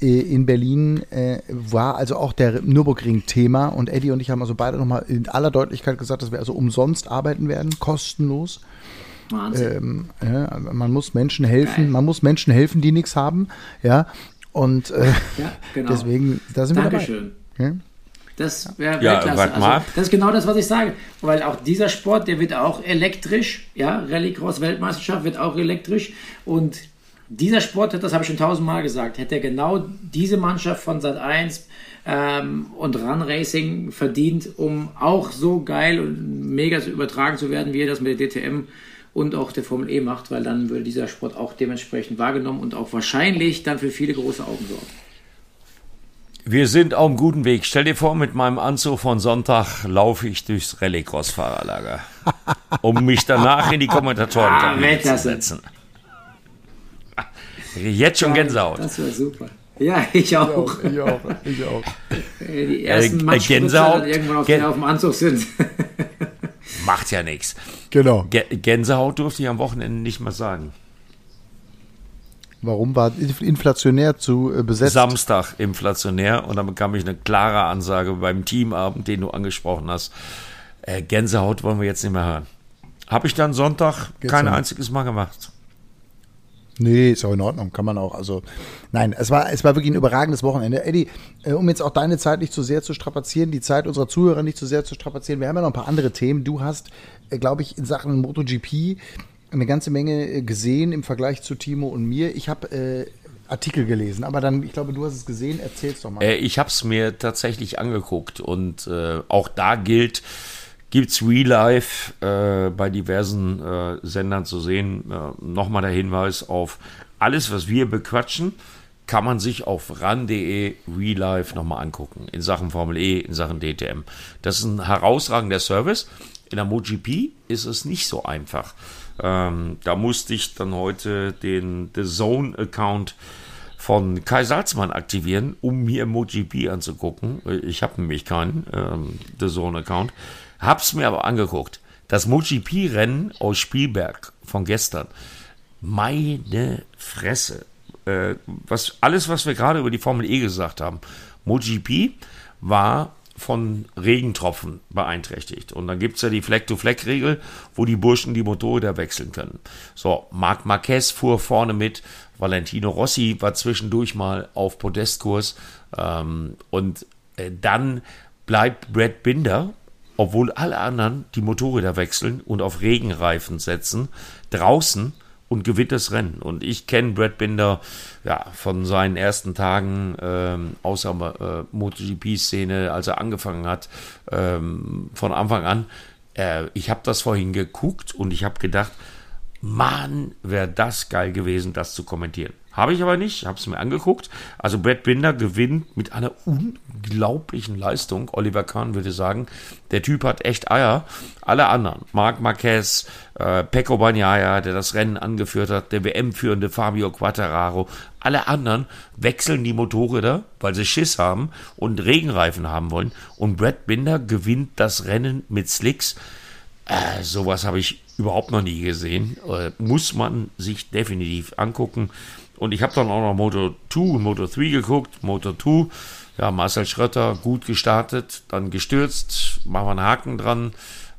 in Berlin äh, war also auch der Nürburgring-Thema und Eddie und ich haben also beide nochmal in aller Deutlichkeit gesagt, dass wir also umsonst arbeiten werden, kostenlos. Ähm, ja, man muss Menschen helfen, Geil. man muss Menschen helfen, die nichts haben, ja. Und äh, ja, genau. deswegen, da sind Dankeschön. wir dabei. Ja? Das wäre ja, klasse. Also, das ist genau das, was ich sage. Weil auch dieser Sport, der wird auch elektrisch. Ja, Rallycross-Weltmeisterschaft wird auch elektrisch. Und dieser Sport, das habe ich schon tausendmal gesagt, hätte genau diese Mannschaft von Sat 1 ähm, und Run Racing verdient, um auch so geil und mega übertragen zu werden, wie er das mit der DTM und auch der Formel E macht, weil dann würde dieser Sport auch dementsprechend wahrgenommen und auch wahrscheinlich dann für viele große Augen sorgen. Wir sind auf einem guten Weg. Stell dir vor, mit meinem Anzug von Sonntag laufe ich durchs Rallycross-Fahrerlager, um mich danach in die Kommentatoren ah, zu setzen. Jetzt schon Gänsehaut. Das wäre super. Ja, ich auch. Ich auch, ich auch. Die ersten äh, Gänsehaut, irgendwann auf, Gän auf dem Anzug sind. Macht ja nichts. Genau. Gänsehaut durfte ich am Wochenende nicht mal sagen. Warum war inflationär zu äh, besetzt? Samstag inflationär und dann bekam ich eine klare Ansage beim Teamabend, den du angesprochen hast. Äh, Gänsehaut wollen wir jetzt nicht mehr hören. Habe ich dann Sonntag Geht's kein einziges Mal gemacht. Nee, ist auch in Ordnung, kann man auch. Also, nein, es war, es war wirklich ein überragendes Wochenende. Eddie, äh, um jetzt auch deine Zeit nicht zu sehr zu strapazieren, die Zeit unserer Zuhörer nicht zu sehr zu strapazieren, wir haben ja noch ein paar andere Themen. Du hast, äh, glaube ich, in Sachen MotoGP eine ganze Menge äh, gesehen im Vergleich zu Timo und mir. Ich habe äh, Artikel gelesen, aber dann, ich glaube, du hast es gesehen, erzähl's doch mal. Äh, ich habe es mir tatsächlich angeguckt und äh, auch da gilt, gibt es Real Life äh, bei diversen äh, Sendern zu sehen. Äh, Nochmal der Hinweis auf alles, was wir bequatschen, kann man sich auf ran.de Real Life nochmal angucken. In Sachen Formel E, in Sachen DTM. Das ist ein herausragender Service. In der MotoGP ist es nicht so einfach. Ähm, da musste ich dann heute den The Zone Account von Kai Salzmann aktivieren, um mir MotoGP anzugucken. Ich habe nämlich keinen ähm, The Zone Account. Hab's mir aber angeguckt. Das MotoGP-Rennen aus Spielberg von gestern. Meine Fresse. Äh, was, alles, was wir gerade über die Formel E gesagt haben. MotoGP war von Regentropfen beeinträchtigt. Und dann gibt es ja die Fleck-to-Fleck-Regel, wo die Burschen die Motorräder wechseln können. So, Marc Marquez fuhr vorne mit, Valentino Rossi war zwischendurch mal auf Podestkurs ähm, und äh, dann bleibt Brad Binder obwohl alle anderen die Motorräder wechseln und auf Regenreifen setzen, draußen und gewinnt Rennen. Und ich kenne Brad Binder ja, von seinen ersten Tagen ähm, außer äh, MotoGP-Szene, als er angefangen hat, ähm, von Anfang an. Äh, ich habe das vorhin geguckt und ich habe gedacht, Mann, wäre das geil gewesen, das zu kommentieren. Habe ich aber nicht, habe es mir angeguckt. Also Brad Binder gewinnt mit einer unglaublichen Leistung. Oliver Kahn würde sagen, der Typ hat echt Eier. Alle anderen, Marc Marquez, äh, Pecco Bagnaia, der das Rennen angeführt hat, der WM-führende Fabio Quattararo, alle anderen wechseln die Motorräder, weil sie Schiss haben und Regenreifen haben wollen. Und Brad Binder gewinnt das Rennen mit Slicks. Äh, sowas habe ich überhaupt noch nie gesehen. Äh, muss man sich definitiv angucken. Und ich habe dann auch noch Moto 2 und Moto 3 geguckt. Moto 2, ja, Marcel Schrötter gut gestartet, dann gestürzt, machen wir einen Haken dran.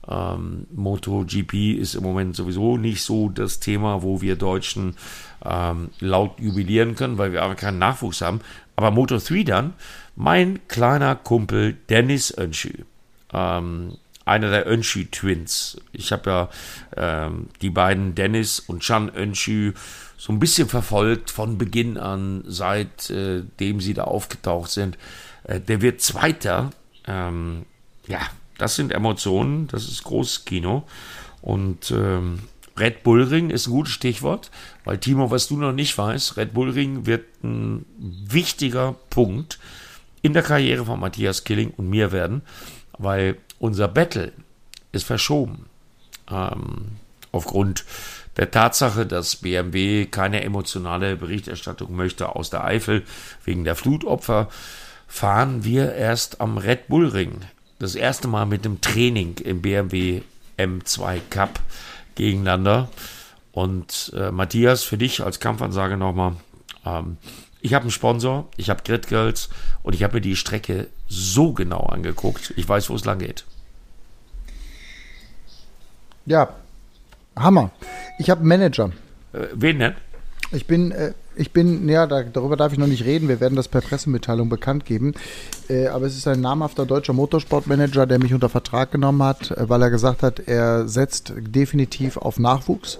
Ähm, MotoGP ist im Moment sowieso nicht so das Thema, wo wir Deutschen ähm, laut jubilieren können, weil wir aber keinen Nachwuchs haben. Aber Moto 3 dann, mein kleiner Kumpel Dennis Önschü. Ähm, einer der Önschü-Twins. Ich habe ja ähm, die beiden Dennis und Chan Önschü so ein bisschen verfolgt von Beginn an, seitdem äh, sie da aufgetaucht sind. Äh, der wird Zweiter. Ähm, ja, das sind Emotionen, das ist großes Kino. Und ähm, Red Bull Ring ist ein gutes Stichwort, weil Timo, was du noch nicht weißt, Red Bull Ring wird ein wichtiger Punkt in der Karriere von Matthias Killing und mir werden, weil unser Battle ist verschoben. Ähm, aufgrund der Tatsache, dass BMW keine emotionale Berichterstattung möchte aus der Eifel wegen der Flutopfer, fahren wir erst am Red Bull Ring. Das erste Mal mit dem Training im BMW M2 Cup gegeneinander. Und äh, Matthias, für dich als Kampfansage nochmal. Ähm, ich habe einen Sponsor, ich habe Grid Girls und ich habe mir die Strecke so genau angeguckt. Ich weiß, wo es lang geht. Ja, Hammer. Ich habe einen Manager. Äh, wen denn? Ich bin, äh, ich bin, ja, da, darüber darf ich noch nicht reden. Wir werden das per Pressemitteilung bekannt geben. Äh, aber es ist ein namhafter deutscher Motorsportmanager, der mich unter Vertrag genommen hat, äh, weil er gesagt hat, er setzt definitiv auf Nachwuchs.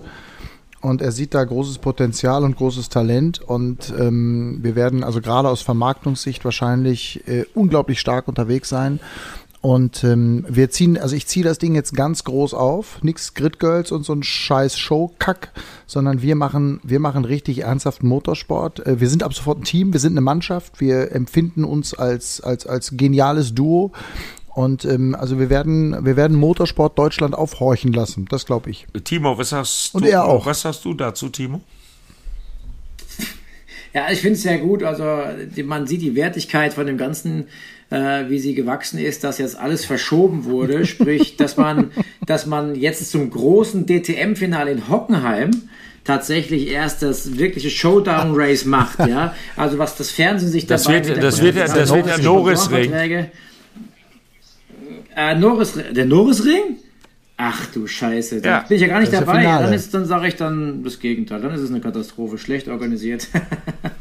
Und er sieht da großes Potenzial und großes Talent. Und ähm, wir werden also gerade aus Vermarktungssicht wahrscheinlich äh, unglaublich stark unterwegs sein. Und ähm, wir ziehen, also ich ziehe das Ding jetzt ganz groß auf, nix Grid Girls und so ein scheiß Show-Kack, sondern wir machen, wir machen richtig ernsthaften Motorsport. Äh, wir sind ab sofort ein Team, wir sind eine Mannschaft, wir empfinden uns als, als, als geniales Duo. Und ähm, also wir werden, wir werden Motorsport Deutschland aufhorchen lassen, das glaube ich. Timo, was hast und du? Und er auch. Was hast du dazu, Timo? Ja, ich finde es sehr gut. Also man sieht die Wertigkeit von dem ganzen äh, wie sie gewachsen ist, dass jetzt alles verschoben wurde. Sprich, dass man, dass man jetzt zum großen DTM-Finale in Hockenheim tatsächlich erst das wirkliche Showdown-Race macht, ja. Also was das Fernsehen sich das dabei wird, das wird, das das wird der Norris-Ring. Äh, Norris, der Norris-Ring? Ach du Scheiße, da ja. bin ich ja gar nicht dabei. Dann, ist, dann sage ich dann das Gegenteil. Dann ist es eine Katastrophe, schlecht organisiert.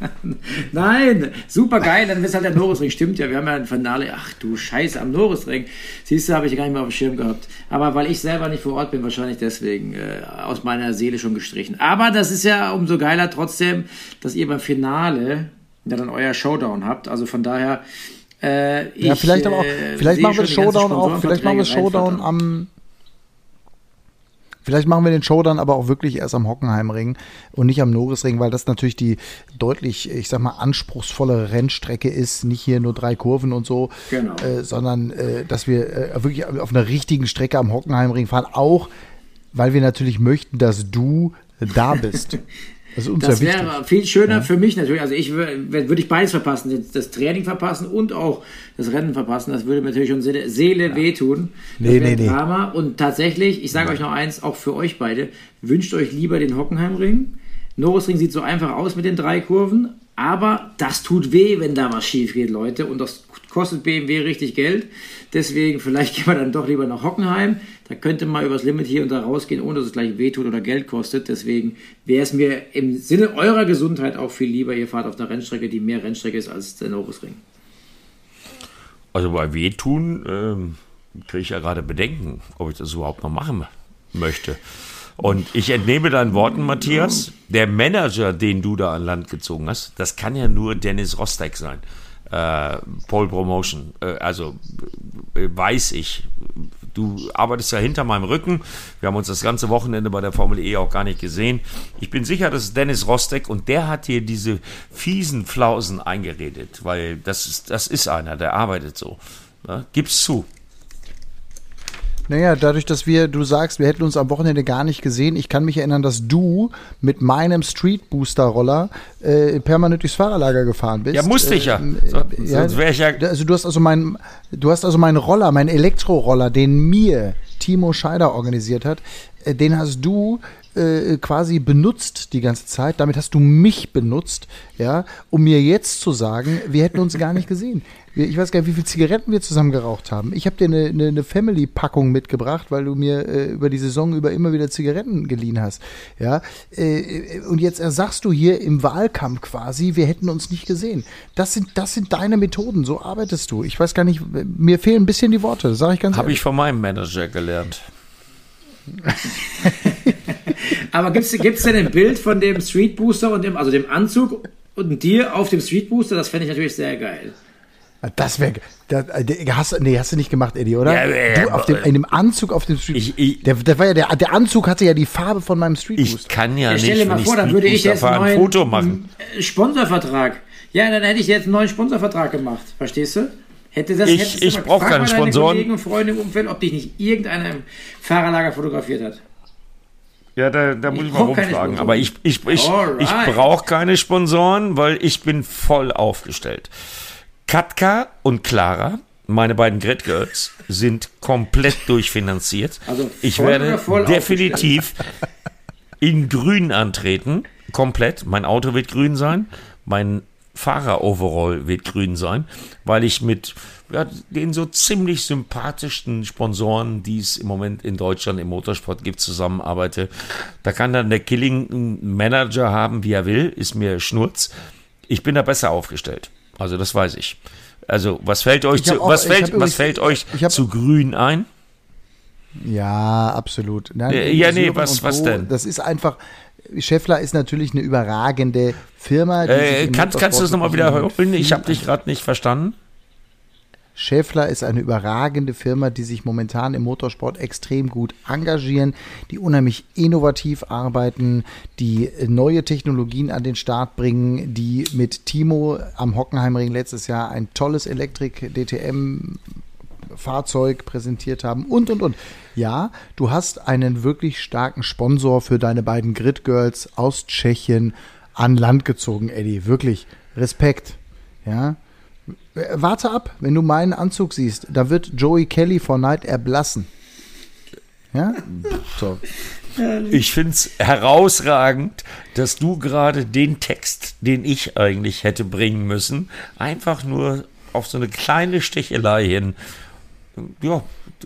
Nein, super geil. Dann ist halt der Norrisring. Stimmt ja, wir haben ja ein Finale. Ach du Scheiße, am Norrisring. Siehst du, habe ich gar nicht mehr auf dem Schirm gehabt. Aber weil ich selber nicht vor Ort bin, wahrscheinlich deswegen äh, aus meiner Seele schon gestrichen. Aber das ist ja umso geiler trotzdem, dass ihr beim Finale ja dann euer Showdown habt. Also von daher. Äh, ich, ja, vielleicht aber auch, äh, vielleicht machen wir Showdown auch, vielleicht machen wir Showdown am Vielleicht machen wir den Show dann aber auch wirklich erst am Hockenheimring und nicht am Norrisring, weil das natürlich die deutlich, ich sag mal, anspruchsvolle Rennstrecke ist. Nicht hier nur drei Kurven und so, genau. äh, sondern äh, dass wir äh, wirklich auf einer richtigen Strecke am Hockenheimring fahren. Auch weil wir natürlich möchten, dass du da bist. Das das wäre viel schöner ja. für mich natürlich. Also ich würde würd ich beides verpassen, das Training verpassen und auch das Rennen verpassen. Das würde mir natürlich schon Seele, Seele ja. wehtun. Das nee, nee, nee. Drama. Und tatsächlich, ich sage ja. euch noch eins, auch für euch beide, wünscht euch lieber den Hockenheimring. Norrisring sieht so einfach aus mit den drei Kurven, aber das tut weh, wenn da was schief geht, Leute. Und das kostet BMW richtig Geld. Deswegen, vielleicht gehen wir dann doch lieber nach Hockenheim. Da könnte man übers Limit hier und da rausgehen, ohne dass es gleich wehtut oder Geld kostet. Deswegen wäre es mir im Sinne eurer Gesundheit auch viel lieber, ihr fahrt auf einer Rennstrecke, die mehr Rennstrecke ist als der Norrisring. Also bei Wehtun ähm, kriege ich ja gerade Bedenken, ob ich das überhaupt noch machen möchte. Und ich entnehme deinen Worten, Matthias, der Manager, den du da an Land gezogen hast, das kann ja nur Dennis Rostek sein. Äh, Pole Promotion. Äh, also äh, weiß ich. Du arbeitest ja hinter meinem Rücken. Wir haben uns das ganze Wochenende bei der Formel E auch gar nicht gesehen. Ich bin sicher, das ist Dennis Rostek und der hat hier diese fiesen Flausen eingeredet, weil das ist, das ist einer, der arbeitet so. Ja, gib's zu. Naja, dadurch, dass wir, du sagst, wir hätten uns am Wochenende gar nicht gesehen. Ich kann mich erinnern, dass du mit meinem Street Booster Roller äh, permanent durchs Fahrerlager gefahren bist. Ja, musste ich ja. Äh, So- ja, Sonst wäre ich ja. Also du hast also meinen, du hast also meinen Roller, meinen Elektroroller, den mir Timo Scheider organisiert hat, äh, den hast du äh, quasi benutzt die ganze Zeit. Damit hast du mich benutzt, ja, um mir jetzt zu sagen, wir hätten uns gar nicht gesehen. Ich weiß gar nicht, wie viele Zigaretten wir zusammen geraucht haben. Ich habe dir eine, eine, eine Family-Packung mitgebracht, weil du mir äh, über die Saison über immer wieder Zigaretten geliehen hast. Ja, äh, und jetzt sagst du hier im Wahlkampf quasi, wir hätten uns nicht gesehen. Das sind, das sind deine Methoden, so arbeitest du. Ich weiß gar nicht, mir fehlen ein bisschen die Worte, sage ich ganz Habe ehrlich. ich von meinem Manager gelernt. Aber gibt es denn ein Bild von dem Street Booster und dem, also dem Anzug und dir auf dem Street Booster? Das fände ich natürlich sehr geil. Das wäre, äh, hast, nee, hast du nicht gemacht, Eddie, oder? Ja, äh, du auf dem, in dem Anzug auf dem Street, Ich- ich- der, der war ja der, der Anzug hatte ja die Farbe von meinem Street Ich Booster. kann ja Ja, nicht, stell dir mal vor, dann würde ich jetzt ein neuen Foto machen. äh, Sponsorvertrag. Ja, dann hätte ich jetzt einen neuen Sponsorvertrag gemacht. Verstehst du? Hätte das, Ich- ich mal brauch gefragt keine bei deinen Sponsoren. Kollegen und Freunde im Umfeld, ob dich nicht irgendeiner im Fahrerlager fotografiert hat. Ja, da, da muss Ich ich mal. Sponsoren. Aber ich, ich, ich, Alright. ich brauche keine Sponsoren, weil ich bin voll aufgestellt. Katka und Clara, meine beiden Grid Girls, sind komplett durchfinanziert. Also ich werde definitiv in grün antreten. Komplett. Mein Auto wird grün sein. Mein Fahrer-Overall wird grün sein, weil ich mit ja, den so ziemlich sympathischsten Sponsoren, die es im Moment in Deutschland im Motorsport gibt, zusammenarbeite. Da kann dann der Killing einen Manager haben, wie er will, ist mir Schnurz. Ich bin da besser aufgestellt. Also das weiß ich. Also was fällt euch zu, auch- was fällt, was fällt euch hab- zu grün ein? Ja, absolut. Nein, Äh, ja, nee, was- was denn? Das ist einfach, Scheffler ist natürlich eine überragende Firma. Äh, kannst, kannst du das nochmal wiederholen? Ich habe dich gerade nicht verstanden. Schäffler ist eine überragende Firma, die sich momentan im Motorsport extrem gut engagieren, die unheimlich innovativ arbeiten, die neue Technologien an den Start bringen, die mit Timo am Hockenheimring letztes Jahr ein tolles Elektrik-DTM Fahrzeug präsentiert haben und und und. Ja, du hast einen wirklich starken Sponsor für deine beiden Grid Girls aus Tschechien an Land gezogen, Eddie. Wirklich Respekt. Ja. Warte ab, wenn du meinen Anzug siehst, da wird Joey Kelly vor Neid erblassen. Ja? So. Ich finde es herausragend, dass du gerade den Text, den ich eigentlich hätte bringen müssen, einfach nur auf so eine kleine Stichelei hin. Ja,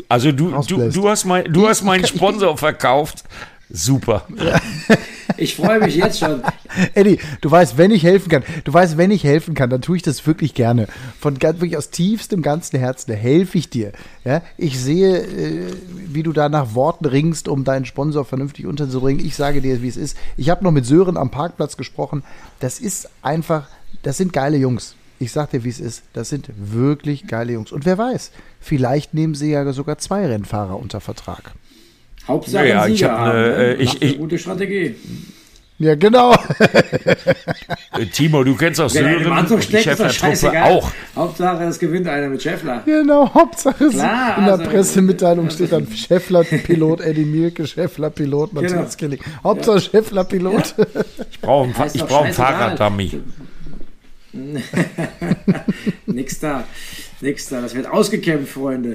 also du, du, du hast, mein, du hast meinen Sponsor verkauft. Super. Ich freue mich jetzt schon. Eddie, du weißt, wenn ich helfen kann, du weißt, wenn ich helfen kann, dann tue ich das wirklich gerne. Von ganz, wirklich aus tiefstem ganzen Herzen, da helfe ich dir. Ja, ich sehe, äh, wie du da nach Worten ringst, um deinen Sponsor vernünftig unterzubringen. Ich sage dir, wie es ist. Ich habe noch mit Sören am Parkplatz gesprochen. Das ist einfach, das sind geile Jungs. Ich sag dir, wie es ist. Das sind wirklich geile Jungs. Und wer weiß, vielleicht nehmen sie ja sogar zwei Rennfahrer unter Vertrag. Hauptsache Ja, ein ich Sieger hab haben, ne, ne? äh, ich- eine ich- gute Strategie. Ja, genau. Äh, Timo, du kennst auch Sören scheißegal. auch. Hauptsache, es gewinnt einer mit Scheffler. Genau, Hauptsache es- Klar, in der also- Pressemitteilung steht dann Scheffler-Pilot Eddie Mielke, Scheffler-Pilot Matthias Genau. Killing. Hauptsache Scheffler-Pilot. Ich brauche einen, Fa- Ist ich doch brauch einen scheißegal. Fahrraddummy. Nix da. Nix da. Das wird ausgekämpft, Freunde.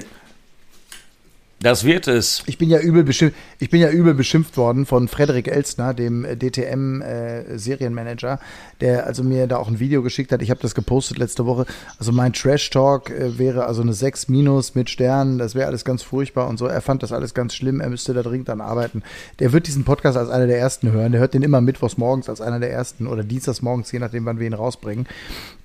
Das wird es. Ich bin ja übel beschimpft, ich bin ja übel beschimpft worden von Frederik Elstner, dem äh, DTM äh, Serienmanager, der also mir da auch ein Video geschickt hat. Ich habe das gepostet letzte Woche. Also mein Trash Talk äh, wäre also eine 6 minus mit Sternen, das wäre alles ganz furchtbar und so. Er fand das alles ganz schlimm, er müsste da dringend an arbeiten. Der wird diesen Podcast als einer der ersten hören. Der hört den immer mittwochs morgens als einer der ersten oder dienstags morgens, je nachdem, wann wir ihn rausbringen.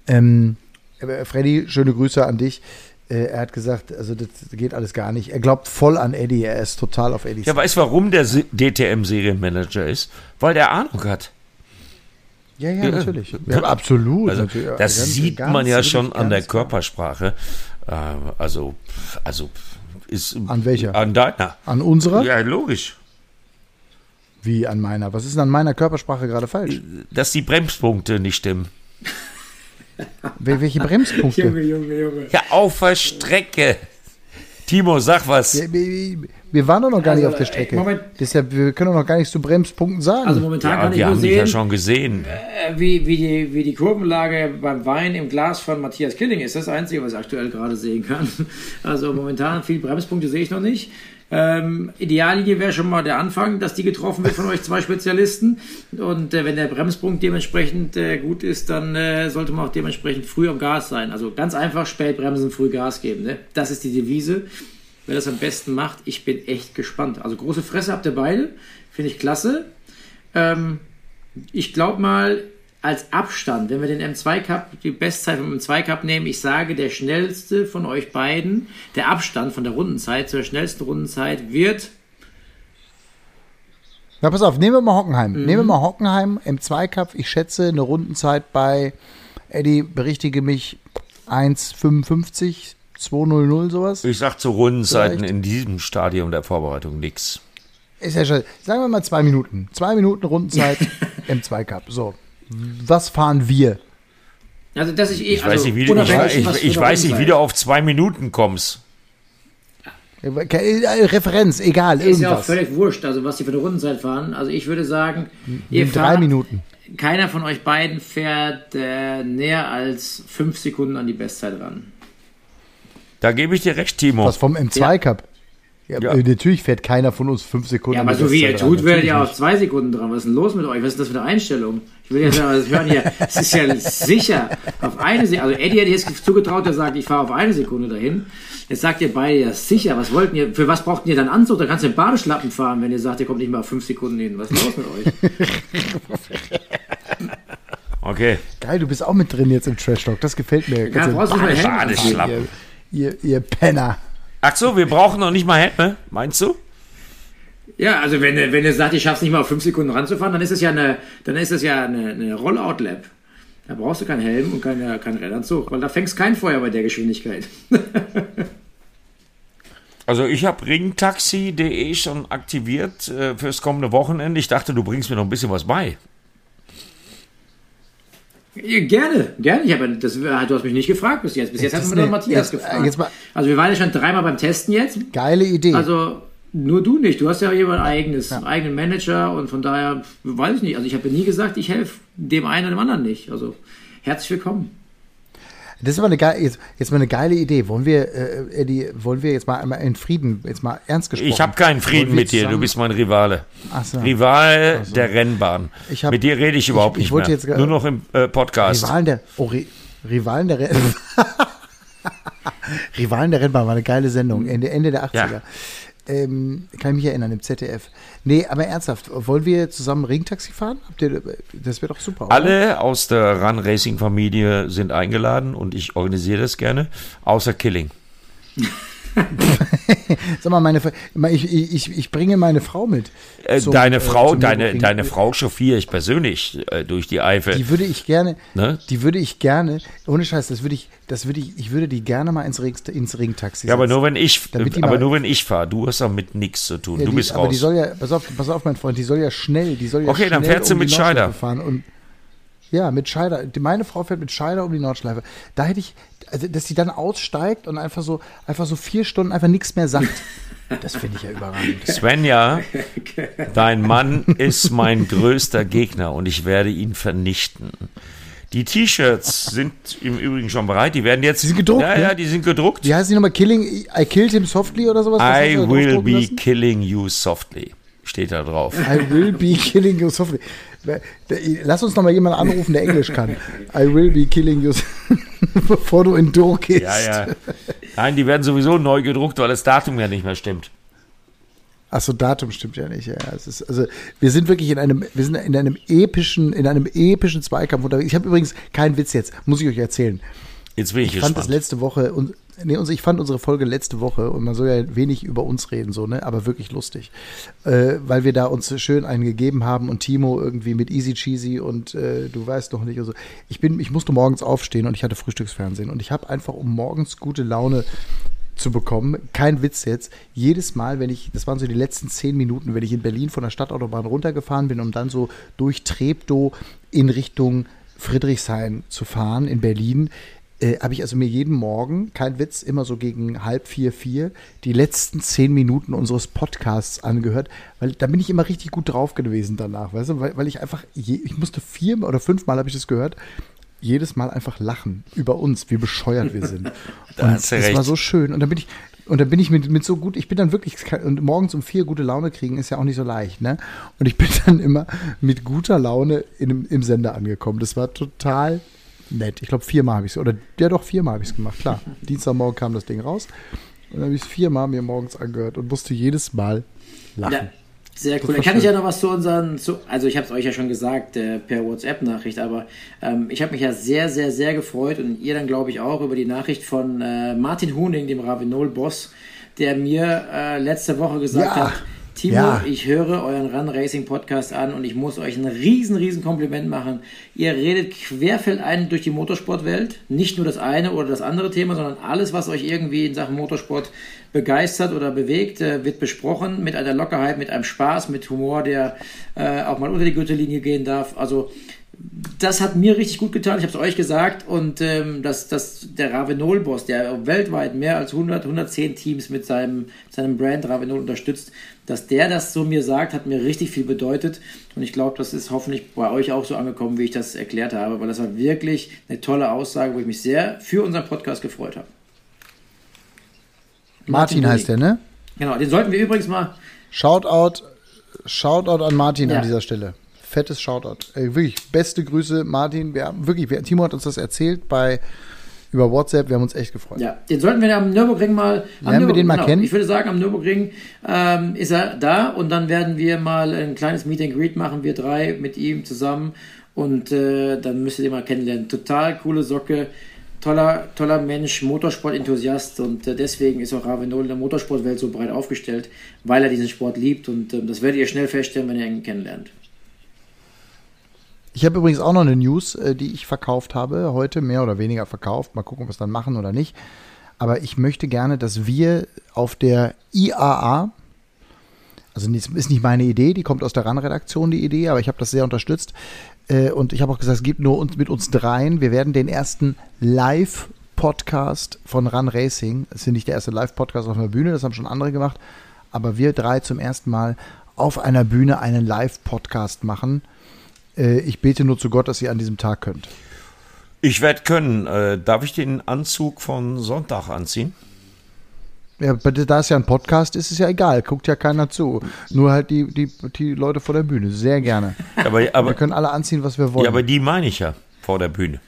Ähm, äh, Freddy, schöne Grüße an dich. Äh, er hat gesagt, also das geht alles gar nicht. Er glaubt voll an Eddie, er ist total auf Eddie. Ja, weißt du, warum der Se- DTM-Serienmanager ist? Weil der Ahnung hat. ja, ja, natürlich. Ja, absolut. Also, natürlich. das Ganz- sieht ganz- man ja schon an der Körpersprache. Äh, also, also ist. An welcher? An deiner. An unserer? Ja, logisch. Wie an meiner? Was ist denn an meiner Körpersprache gerade falsch? Dass die Bremspunkte nicht stimmen. Wel- Welche Bremspunkte? Junge, Junge, Junge. Ja, auf der Strecke. Timo, sag was. Wir, wir, wir waren doch noch gar nicht Also, auf der Strecke. äh, Moment. Deshalb, wir können doch noch gar nichts zu Bremspunkten sagen. Also momentan Ja, kann ich wir nur haben dich ja sehen, schon gesehen. äh, wie, wie, die, wie die Kurvenlage beim Wein im Glas von Matthias Killing ist. Das Einzige, was ich aktuell gerade sehen kann. Also momentan viele Bremspunkte sehe ich noch nicht. Ähm, Ideallinie wäre schon mal der Anfang, dass die getroffen wird von euch zwei Spezialisten. Und äh, wenn der Bremspunkt dementsprechend äh, gut ist, dann äh, sollte man auch dementsprechend früh am Gas sein. Also ganz einfach, spät bremsen, früh Gas geben. Ne? Das ist die Devise. Wer das am besten macht, ich bin echt gespannt. Also große Fresse habt ihr beide. Finde ich klasse. Ähm, ich glaube mal, als Abstand, wenn wir den M2 Cup, die Bestzeit vom M2 Cup nehmen, ich sage, der schnellste von euch beiden, der Abstand von der Rundenzeit zur schnellsten Rundenzeit wird, Na, pass auf, nehmen wir mal Hockenheim. Mhm. Nehmen wir mal Hockenheim im Zweikampf. Ich schätze eine Rundenzeit bei, Eddie, berichtige mich, 1,55, 2,00 sowas. Ich sag zu Rundenzeiten Vielleicht. in diesem Stadium der Vorbereitung nichts. Ist ja schon, sagen wir mal zwei Minuten. Zwei Minuten Rundenzeit im Zweikampf. So. Was fahren wir? also dass ich eh, Ich also weiß nicht, wie du, ich, ich, ich, weiß nicht, wie du auf zwei Minuten kommst. Äh, Referenz, egal, Ist ja auch irgendwas. völlig wurscht, also was die für eine Rundenzeit fahren. Also ich würde sagen, ihr In drei fahrt, Minuten. keiner von euch beiden fährt äh, näher als fünf Sekunden an die Bestzeit ran. Da gebe ich dir recht, Timo. Was vom M2 Cup? Ja, Ja. äh, Natürlich fährt keiner von uns fünf Sekunden. Ja, aber so wie ihr tut, werdet ihr auf zwei Sekunden dran. Was ist denn los mit euch? Was ist das für eine Einstellung? Ich will ja sagen, das hören hier, es ist ja sicher auf eine Sekunde. Also Eddie hätte jetzt zugetraut, der sagt, ich fahre auf eine Sekunde dahin. Jetzt sagt ihr beide ja sicher. Was wollten ihr, für was braucht ihr dann Anzug? Da kannst du den Badeschlappen fahren, wenn ihr sagt, ihr kommt nicht mal auf fünf Sekunden hin. Was ist los mit euch? Okay. Geil, du bist auch mit drin jetzt im Trash Talk. Das gefällt mir. Ja, brauchst du mal. Badeschlappen. ihr, ihr, ihr Penner. Ach so, wir brauchen noch nicht mal Helme, meinst du? Ja, also wenn, wenn ihr sagt, ich schaff's nicht mal auf fünf Sekunden ranzufahren, dann ist es ja eine, dann ist es ja eine, eine Rollout-Lab. Da brauchst du keinen Helm und keine, keinen Rädanzug, weil da fängst kein Feuer bei der Geschwindigkeit. Also ich habe ringtaxi.de schon aktiviert äh, fürs kommende Wochenende. Ich dachte, du bringst mir noch ein bisschen was bei. Ja, gerne, gerne. Ich habe, das, du hast mich nicht gefragt bis jetzt. Bis jetzt hat ist mir nur Matthias jetzt- gefragt. jetzt mal- also wir waren ja schon dreimal beim Testen jetzt. Geile Idee. Also nur du nicht. Du hast ja jemand eigenes, einen eigenen Manager und von daher weiß ich nicht. Also ich habe nie gesagt, ich helfe dem einen oder dem anderen nicht. Also herzlich willkommen. Das ist aber eine geile, jetzt, jetzt mal eine geile Idee. Wollen wir, äh, Eddie, wollen wir jetzt mal einmal in Frieden, jetzt mal ernst gesprochen? Ich habe keinen Frieden mit dir, du bist mein Rivale. Ach so. Rival der Rennbahn. Ich hab- mit dir rede ich überhaupt ich nicht wollte mehr. jetzt Nur noch im äh, Podcast. Rivalen der, oh, Ri- Rivalen der, Renn- Rivalen der Rennbahn war eine geile Sendung, Ende, Ende der 80er. Ja. Ähm, kann ich mich erinnern, im ZDF. Nee, aber ernsthaft, wollen wir zusammen Ringtaxi fahren? Habt ihr, das wäre doch super. oder? Alle aus der Run Racing Familie sind eingeladen und ich organisiere das gerne, außer Killing. Sag mal, meine, ich, ich, ich bringe meine Frau mit. Äh, zum, deine äh, Frau, zum deine, deine Frau chauffiere ich persönlich äh, durch die Eifel. Die würde ich gerne, Ne? die würde ich gerne, ohne Scheiß, das würde ich, das würde ich, ich würde die gerne mal ins, Ring, ins Ringtaxi ja, aber setzen. nur wenn ich, die aber nur wenn ich fahre. Du hast damit nichts zu tun. Ja, du die, bist aber die raus. soll ja, pass auf, pass auf, mein Freund, die soll ja schnell, die soll ja Okay, dann schnell fährt sie um mit die Scheider. Nordschleife fahren und ja, mit Scheider. Die- Meine Frau fährt mit Scheider um die Nordschleife. Da hätte ich, also, dass sie dann aussteigt und einfach so, einfach so vier Stunden einfach nichts mehr sagt. Das finde ich ja überragend. Svenja, dein Mann ist mein größter Gegner und ich werde ihn vernichten. Die T-Shirts sind im Übrigen schon bereit. Die werden jetzt. Die sind gedruckt, Ja, ne? ja, die sind gedruckt. Wie heißt die nochmal? Killing, I killed him softly oder sowas? I will be lassen? killing you softly. Steht da drauf. I will be killing you softly. Lass uns noch mal jemanden anrufen, der Englisch kann. I will be killing you bevor du in Druck gehst. Ja, ja. Nein, die werden sowieso neu gedruckt, weil das Datum ja nicht mehr stimmt. Achso, Datum stimmt ja nicht. Ja, ist, also wir sind wirklich in einem, wir sind in einem epischen, in einem epischen Zweikampf unterwegs. Ich habe übrigens keinen Witz jetzt, muss ich euch erzählen. Jetzt bin ich, Ich fand das gespannt. letzte Woche und Nee, also ich fand unsere Folge letzte Woche, und man soll ja wenig über uns reden, so, ne, aber wirklich lustig. Äh, weil wir da uns schön einen gegeben haben und Timo irgendwie mit Easy Cheesy und äh, du weißt noch nicht. Also ich bin, ich musste morgens aufstehen und ich hatte Frühstücksfernsehen und ich habe einfach, um morgens gute Laune zu bekommen, kein Witz jetzt, jedes Mal, wenn ich, das waren so die letzten zehn Minuten, wenn ich in Berlin von der Stadtautobahn runtergefahren bin, um dann so durch Treptow in Richtung Friedrichshain zu fahren in Berlin, äh, habe ich also mir jeden Morgen, kein Witz, immer so gegen halb vier, vier, die letzten zehn Minuten unseres Podcasts angehört, weil da bin ich immer richtig gut drauf gewesen danach, weißt du, weil, weil ich einfach, je, ich musste vier oder fünfmal habe ich das gehört, jedes Mal einfach lachen über uns, wie bescheuert wir sind. Da und das recht. war so schön. Und dann bin ich, und dann bin ich mit, mit so gut, ich bin dann wirklich, und morgens um vier gute Laune kriegen ist ja auch nicht so leicht, ne? Und ich bin dann immer mit guter Laune in, im Sender angekommen. Das war total nett. Ich glaube, viermal habe ich es, oder ja doch, viermal habe ich es gemacht, klar. Dienstagmorgen kam das Ding raus. Und dann habe ich es viermal mir morgens angehört und musste jedes Mal lachen. Ja, sehr cool. Da war kann ich schön. ja noch was zu unseren, zu, also ich habe es euch ja schon gesagt äh, per WhatsApp-Nachricht, aber ähm, ich habe mich ja sehr, sehr, sehr gefreut und ihr dann glaube ich auch über die Nachricht von äh, Martin Huning, dem Ravenol-Boss, der mir äh, letzte Woche gesagt Ja. hat, Timo, Ja. ich höre euren Run Racing Podcast an und ich muss euch ein riesen, riesen Kompliment machen. Ihr redet querfeldein durch die Motorsportwelt. Nicht nur das eine oder das andere Thema, sondern alles, was euch irgendwie in Sachen Motorsport begeistert oder bewegt, äh, wird besprochen mit einer Lockerheit, mit einem Spaß, mit Humor, der äh, auch mal unter die Gürtellinie gehen darf. Also das hat mir richtig gut getan. Ich habe es euch gesagt und ähm, dass, dass der Ravenol-Boss, der weltweit mehr als 100, 110 Teams mit seinem, seinem Brand Ravenol unterstützt, dass der das so mir sagt, hat mir richtig viel bedeutet. Und ich glaube, das ist hoffentlich bei euch auch so angekommen, wie ich das erklärt habe, weil das war wirklich eine tolle Aussage, wo ich mich sehr für unseren Podcast gefreut habe. Martin heißt der, ne? Genau, den sollten wir übrigens mal. Shoutout, Shoutout an Martin Ja. an dieser Stelle. Fettes Shoutout. Ey, wirklich, beste Grüße, Martin. Wir haben wirklich, wir, Timo hat uns das erzählt bei über WhatsApp. Wir haben uns echt gefreut. Ja, den sollten wir am Nürburgring mal. Am Lernen wir den mal genau, kennen? Ich würde sagen, am Nürburgring ähm, ist er da und dann werden wir mal ein kleines Meet and Greet machen, wir drei mit ihm zusammen und äh, dann müsst ihr den mal kennenlernen. Total coole Socke, toller, toller Mensch, Motorsport-Enthusiast und äh, deswegen ist auch Ravenol in der Motorsportwelt so breit aufgestellt, weil er diesen Sport liebt und ähm, das werdet ihr schnell feststellen, wenn ihr ihn kennenlernt. Ich habe übrigens auch noch eine News, äh, die ich verkauft habe, heute mehr oder weniger verkauft. Mal gucken, ob wir es dann machen oder nicht. Aber ich möchte gerne, dass wir auf der IAA, also ist nicht meine Idee, die kommt aus der RAN-Redaktion, die Idee, aber ich habe das sehr unterstützt. Äh, Und ich habe auch gesagt, es gibt nur uns mit uns dreien. Wir werden den ersten Live-Podcast von Run Racing, das ist ja nicht der erste Live-Podcast auf einer Bühne, das haben schon andere gemacht, aber wir drei zum ersten Mal auf einer Bühne einen Live-Podcast machen. Äh, Ich bete nur zu Gott, dass ihr an diesem Tag könnt. Ich werde können. Äh, darf ich den Anzug von Sonntag anziehen? Ja, da es ja ein Podcast ist, ist ja egal, guckt ja keiner zu. Nur halt die, die, die Leute vor der Bühne, sehr gerne. Aber, Wir aber, können alle anziehen, was wir wollen. ja, aber die meine ich ja vor der Bühne.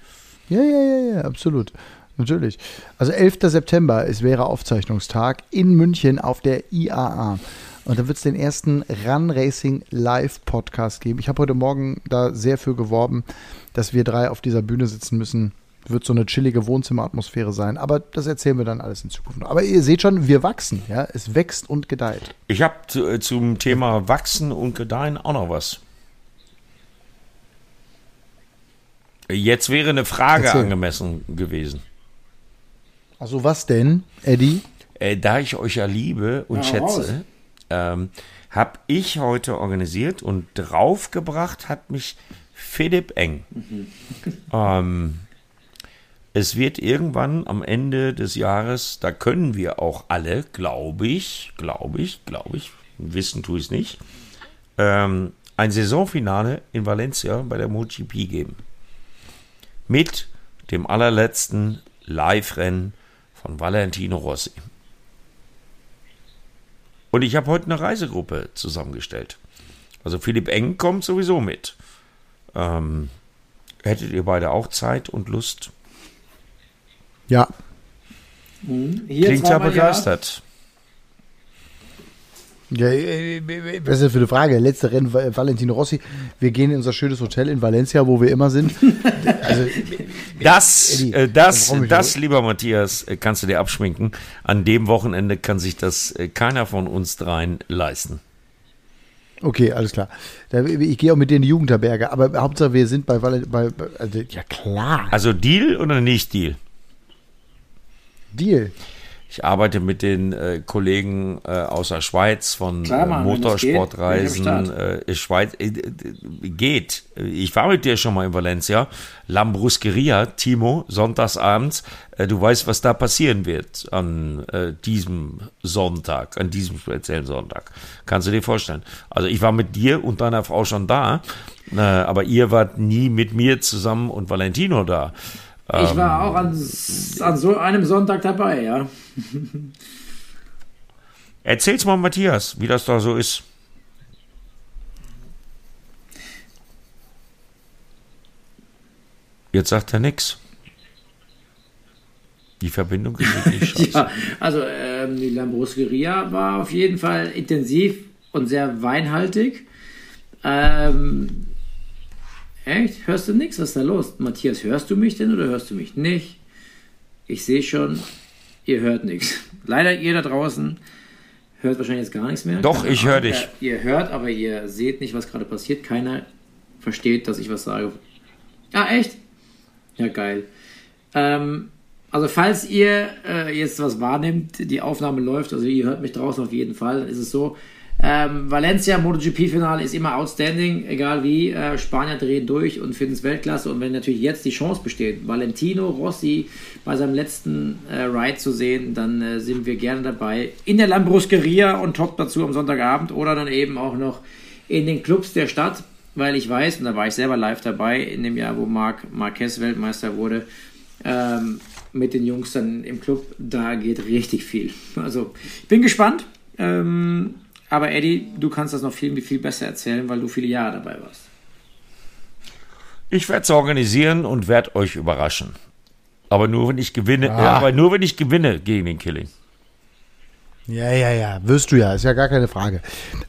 Ja, ja, ja, ja, absolut. Natürlich. Also 11. September, es wäre Aufzeichnungstag in München auf der IAA. Und da wird es den ersten Run Racing Live Podcast geben. Ich habe heute Morgen da sehr für geworben, dass wir drei auf dieser Bühne sitzen müssen. Wird so eine chillige Wohnzimmeratmosphäre sein. Aber das erzählen wir dann alles in Zukunft noch. Aber ihr seht schon, wir wachsen. Ja, es wächst und gedeiht. Ich habe zu, äh, zum Thema Wachsen und Gedeihen auch noch was. Jetzt wäre eine Frage Erzähl. angemessen gewesen. Also was denn, Eddie? Äh, da ich euch ja liebe und Ja, raus. Ähm, habe ich heute organisiert und draufgebracht hat mich Philipp Eng. ähm, es wird irgendwann am Ende des Jahres, da können wir auch alle, glaube ich, glaube ich, glaube ich, wissen tue ich es nicht, ähm, ein Saisonfinale in Valencia bei der MotoGP geben. Mit dem allerletzten Live-Rennen von Valentino Rossi. Und ich habe heute eine Reisegruppe zusammengestellt. Also Philipp Eng kommt sowieso mit. Ähm, hättet ihr beide auch Zeit und Lust? Ja, Hier Klingt ja begeistert. Ja, äh, äh, was ist das für eine Frage? Letzte Rennen, Valentino Rossi. Wir gehen in unser schönes Hotel in Valencia, wo wir immer sind. Also, das, Eddie, äh, das, das, lieber Matthias, kannst du dir abschminken. An dem Wochenende kann sich das keiner von uns dreien leisten. Okay, alles klar. Ich gehe auch mit dir in die Jugendherberge, aber Hauptsache wir sind bei, bei, bei also, ja klar. Also Deal oder nicht Deal? Deal. Ich arbeite mit den äh, Kollegen äh, aus der Schweiz von Klar, Mann, äh, Motorsportreisen. Äh, Schweiz äh, geht. Ich war mit dir schon mal in Valencia. Lambrusqueria, Timo, sonntagsabends. Äh, du weißt, was da passieren wird an äh, diesem Sonntag, an diesem speziellen Sonntag. Kannst du dir vorstellen? Also ich war mit dir und deiner Frau schon da, äh, aber ihr wart nie mit mir zusammen und Valentino da. Ich war ähm, auch an, an so einem Sonntag dabei, ja. Erzähl's mal, Matthias, wie das da so ist. Jetzt sagt er nichts. Die Verbindung ist wirklich scheiße. ja, also ähm, die Lambrusqueria war auf jeden Fall intensiv und sehr weinhaltig. Ähm, echt? Hörst du nichts? Was ist da los? Matthias, hörst du mich denn oder hörst du mich nicht? Ich sehe schon, ihr hört nichts. Leider ihr da draußen hört wahrscheinlich jetzt gar nichts mehr. Doch, ich höre dich. Ihr hört, aber ihr seht nicht, was gerade passiert. Keiner versteht, dass ich was sage. Ah, echt? Ja, geil. Ähm, also falls ihr äh, jetzt was wahrnimmt, die Aufnahme läuft, also ihr hört mich draußen auf jeden Fall, dann ist es so, ähm, Valencia MotoGP-Finale ist immer outstanding, egal wie. Äh, Spanier drehen durch und finden es Weltklasse. Und wenn natürlich jetzt die Chance besteht, Valentino Rossi bei seinem letzten äh, Ride zu sehen, dann äh, sind wir gerne dabei. In der Lambrusqueria und top dazu am Sonntagabend oder dann eben auch noch in den Clubs der Stadt, weil ich weiß, und da war ich selber live dabei, in dem Jahr, wo Marc Marquez Weltmeister wurde, ähm, mit den Jungs dann im Club, da geht richtig viel. Also, ich bin gespannt. Ähm, aber Eddie, du kannst das noch viel, viel besser erzählen, weil du viele Jahre dabei warst. Ich werde es organisieren und werde euch überraschen. Aber nur wenn ich gewinne, ah. aber nur wenn ich gewinne gegen den Killing. Ja, ja, ja, wirst du ja, ist ja gar keine Frage.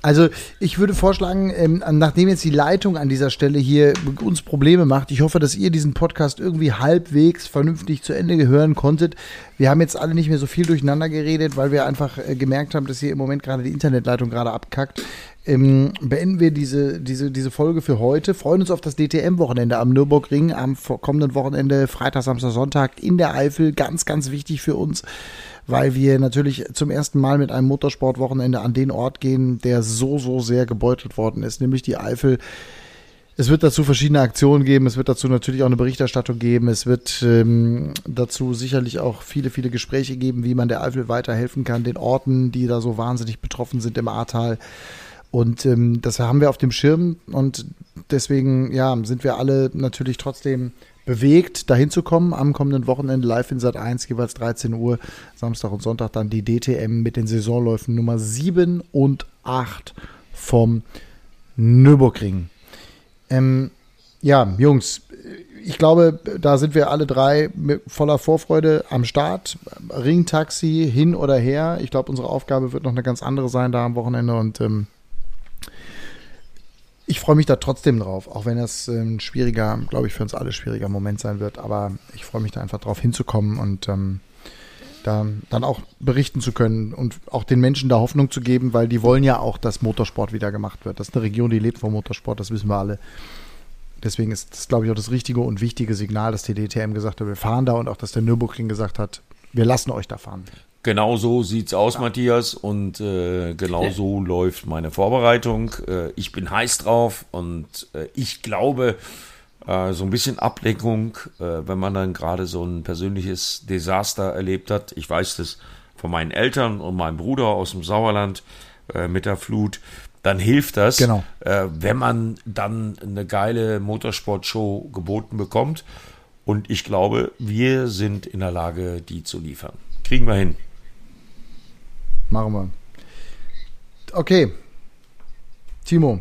Also ich würde vorschlagen, ähm, nachdem jetzt die Leitung an dieser Stelle hier uns Probleme macht, ich hoffe, dass ihr diesen Podcast irgendwie halbwegs vernünftig zu Ende hören konntet. Wir haben jetzt alle nicht mehr so viel durcheinander geredet, weil wir einfach äh, gemerkt haben, dass hier im Moment gerade die Internetleitung gerade abkackt. Ähm, beenden wir diese, diese, diese Folge für heute. Freuen uns auf das DTM-Wochenende am Nürburgring am kommenden Wochenende, Freitag, Samstag, Sonntag in der Eifel. Ganz, ganz wichtig für uns weil wir natürlich zum ersten Mal mit einem Motorsportwochenende an den Ort gehen, der so, so sehr gebeutelt worden ist, nämlich die Eifel. Es wird dazu verschiedene Aktionen geben, es wird dazu natürlich auch eine Berichterstattung geben, es wird ähm, dazu sicherlich auch viele, viele Gespräche geben, wie man der Eifel weiterhelfen kann, den Orten, die da so wahnsinnig betroffen sind im Ahrtal. Und ähm, das haben wir auf dem Schirm und deswegen ja, sind wir alle natürlich trotzdem bewegt, dahin zu kommen. Am kommenden Wochenende live in Sat 1, jeweils 13 Uhr, Samstag und Sonntag dann die DTM mit den Saisonläufen Nummer 7 und 8 vom Nürburgring. Ähm, ja, Jungs, ich glaube, da sind wir alle drei voller Vorfreude am Start. Ringtaxi hin oder her. Ich glaube, unsere Aufgabe wird noch eine ganz andere sein da am Wochenende und ähm, ich freue mich da trotzdem drauf, auch wenn das ein schwieriger, glaube ich, für uns alle schwieriger Moment sein wird. Aber ich freue mich da einfach drauf hinzukommen und ähm, da dann auch berichten zu können und auch den Menschen da Hoffnung zu geben, weil die wollen ja auch, dass Motorsport wieder gemacht wird. Das ist eine Region, die lebt vom Motorsport, das wissen wir alle. Deswegen ist das, glaube ich, auch das richtige und wichtige Signal, dass die DTM gesagt hat, wir fahren da und auch, dass der Nürburgring gesagt hat, wir lassen euch da fahren. Genau so sieht's aus, ja. Matthias, und äh, genau so ja. läuft meine Vorbereitung. Äh, ich bin heiß drauf und äh, ich glaube, äh, so ein bisschen Ablenkung, äh, wenn man dann gerade so ein persönliches Desaster erlebt hat. Ich weiß das von meinen Eltern und meinem Bruder aus dem Sauerland äh, mit der Flut. Dann hilft das, genau. äh, wenn man dann eine geile Motorsportshow geboten bekommt. Und ich glaube, wir sind in der Lage, die zu liefern. Kriegen wir hin. Machen wir. Okay. Timo,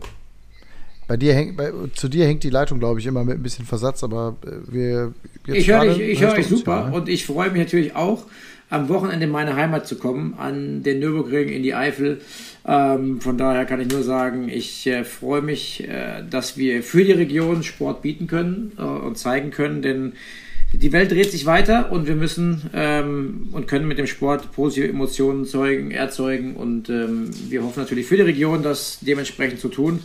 Bei dir hängt, bei, zu dir hängt die Leitung, glaube ich, immer mit ein bisschen Versatz, aber äh, wir. ich höre dich, ich höre dich super ja, ne? und ich freue mich natürlich auch, am Wochenende in meine Heimat zu kommen, an den Nürburgring in die Eifel. Ähm, von daher kann ich nur sagen, ich äh, freue mich, äh, dass wir für die Region Sport bieten können äh, und zeigen können, denn die Welt dreht sich weiter und wir müssen ähm, und können mit dem Sport positive Emotionen zeugen, erzeugen und ähm, wir hoffen natürlich für die Region, das dementsprechend zu tun.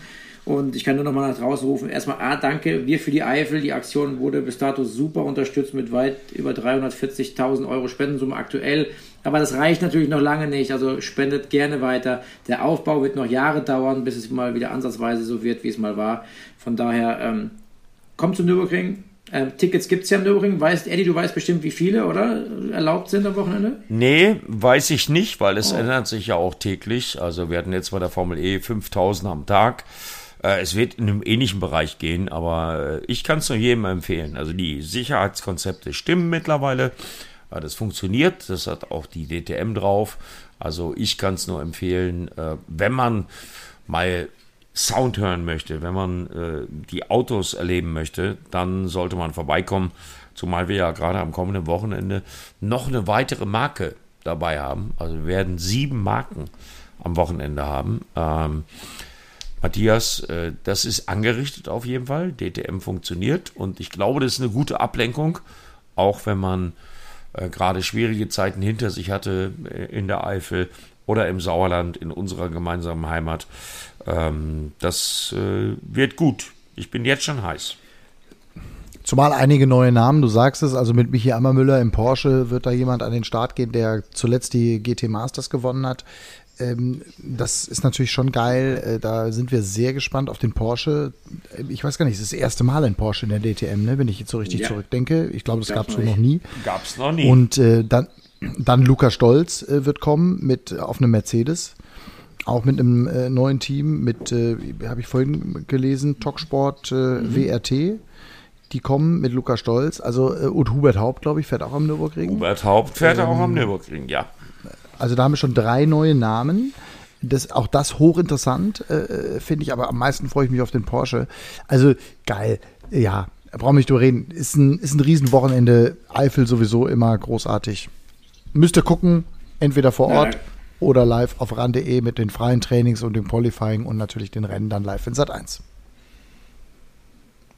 Und ich kann nur noch mal nach draußen rufen. Erstmal A, danke. Wir für die Eifel. Die Aktion wurde bis dato super unterstützt mit weit über 340.000 Euro Spendensumme aktuell. Aber das reicht natürlich noch lange nicht. Also spendet gerne weiter. Der Aufbau wird noch Jahre dauern, bis es mal wieder ansatzweise so wird, wie es mal war. Von daher ähm, kommt zum Nürburgring. Ähm, Tickets gibt es ja im Nürburgring. Weißt, Eddie, du weißt bestimmt, wie viele, oder? Erlaubt sind am Wochenende? Nee, weiß ich nicht, weil es oh. ändert sich ja auch täglich. Also wir hatten jetzt bei der Formel E 5000 am Tag. Äh, es wird in einem ähnlichen Bereich gehen, aber äh, ich kann es nur jedem empfehlen. Also die Sicherheitskonzepte stimmen mittlerweile. Das funktioniert, das hat auch die DTM drauf. Also ich kann es nur empfehlen, äh, wenn man mal Sound hören möchte, wenn man die Autos erleben möchte, dann sollte man vorbeikommen. Zumal wir ja gerade am kommenden Wochenende noch eine weitere Marke dabei haben. Also wir werden sieben Marken am Wochenende haben. Ähm, Matthias, äh, das ist angerichtet auf jeden Fall. DTM funktioniert und ich glaube, das ist eine gute Ablenkung, auch wenn man äh, gerade schwierige Zeiten hinter sich hatte äh, in der Eifel oder im Sauerland in unserer gemeinsamen Heimat. Ähm, das wird gut. Ich bin jetzt schon heiß. Zumal einige neue Namen, du sagst es, also mit Michi Ammermüller im Porsche wird da jemand an den Start gehen, der zuletzt die GT Masters gewonnen hat. Ähm, das ist natürlich schon geil. Äh, da sind wir sehr gespannt auf den Porsche. Ich weiß gar nicht, es ist das erste Mal ein Porsche in der DTM, ne? wenn ich jetzt so richtig ja. zurückdenke. Ich glaube, das gab es so noch nie. Gab es noch nie. Und äh, dann, dann Luca Stolz äh, wird kommen mit auf einem Mercedes. Auch mit einem äh, neuen Team, mit, äh, habe ich vorhin gelesen, Talksport äh, mhm. WRT. Die kommen mit Luca Stolz. Also, und Hubert Haupt, glaube ich, fährt auch am Nürburgring. Hubert Haupt fährt ähm, auch am Nürburgring, ja. Also da haben wir schon drei neue Namen. Das, auch das hochinteressant, äh, finde ich, aber am meisten freue ich mich auf den Porsche. Also geil, ja, brauchen wir nicht drüber reden. Ist ein, ist ein Riesenwochenende. Eifel sowieso immer großartig. Müsst ihr gucken, entweder vor Ort ja. Oder live auf ran.de mit den freien Trainings und dem Qualifying und natürlich den Rennen dann live in Sat 1.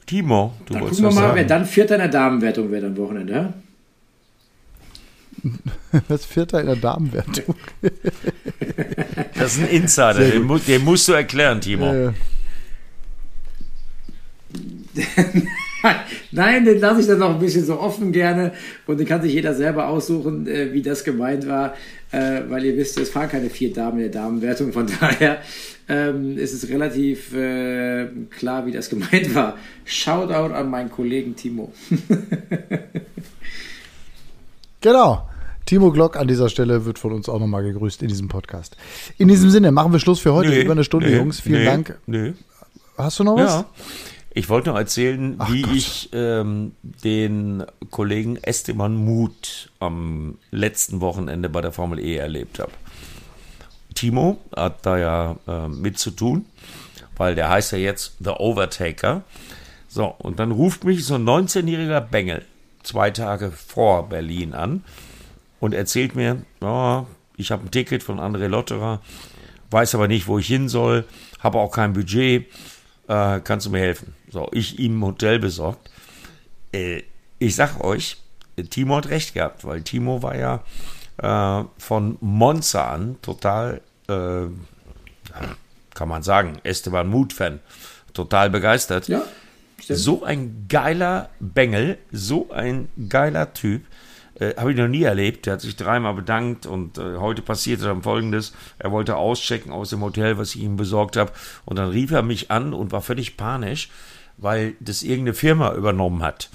Timo, du dann gucken wir mal, sagen. wer dann Vierter in der Damenwertung wird am Wochenende. Ja? Das Vierter in der Damenwertung. Das ist ein Insider, den, mu den, musst du erklären, Timo. Äh. Nein, den lasse ich dann noch ein bisschen so offen gerne und den kann sich jeder selber aussuchen, äh, wie das gemeint war, äh, weil ihr wisst, es fahren keine vier Damen in der Damenwertung, von daher ähm, ist es relativ äh, klar, wie das gemeint war. Shoutout an meinen Kollegen Timo. genau. Timo Glock an dieser Stelle wird von uns auch nochmal gegrüßt in diesem Podcast. In diesem Sinne machen wir Schluss für heute. Nee, Über eine Stunde, nee, Jungs. Vielen nee, Dank. Nee. Hast du noch was? Ja. Ich wollte noch erzählen, Ach wie Gott. ich ähm, den Kollegen Esteban Muth am letzten Wochenende bei der Formel E erlebt habe. Timo hat da ja äh, mit zu tun, weil der heißt ja jetzt The Overtaker. So, und dann ruft mich so ein 19-jähriger Bengel zwei Tage vor Berlin an und erzählt mir, oh, ich habe ein Ticket von André Lotterer, weiß aber nicht, wo ich hin soll, habe auch kein Budget, äh, kannst du mir helfen? So, ich ihm ein Hotel besorgt. Äh, ich sag euch, Timo hat recht gehabt, weil Timo war ja äh, von Monza an total, äh, kann man sagen, Esteban Mut-Fan, total begeistert. Ja, so ein geiler Bengel, so ein geiler Typ. Äh, Habe ich noch nie erlebt. Der hat sich dreimal bedankt und äh, heute passierte dann folgendes. Er wollte auschecken aus dem Hotel, was ich ihm besorgt habe. Und dann rief er mich an und war völlig panisch, weil das irgendeine Firma übernommen hat.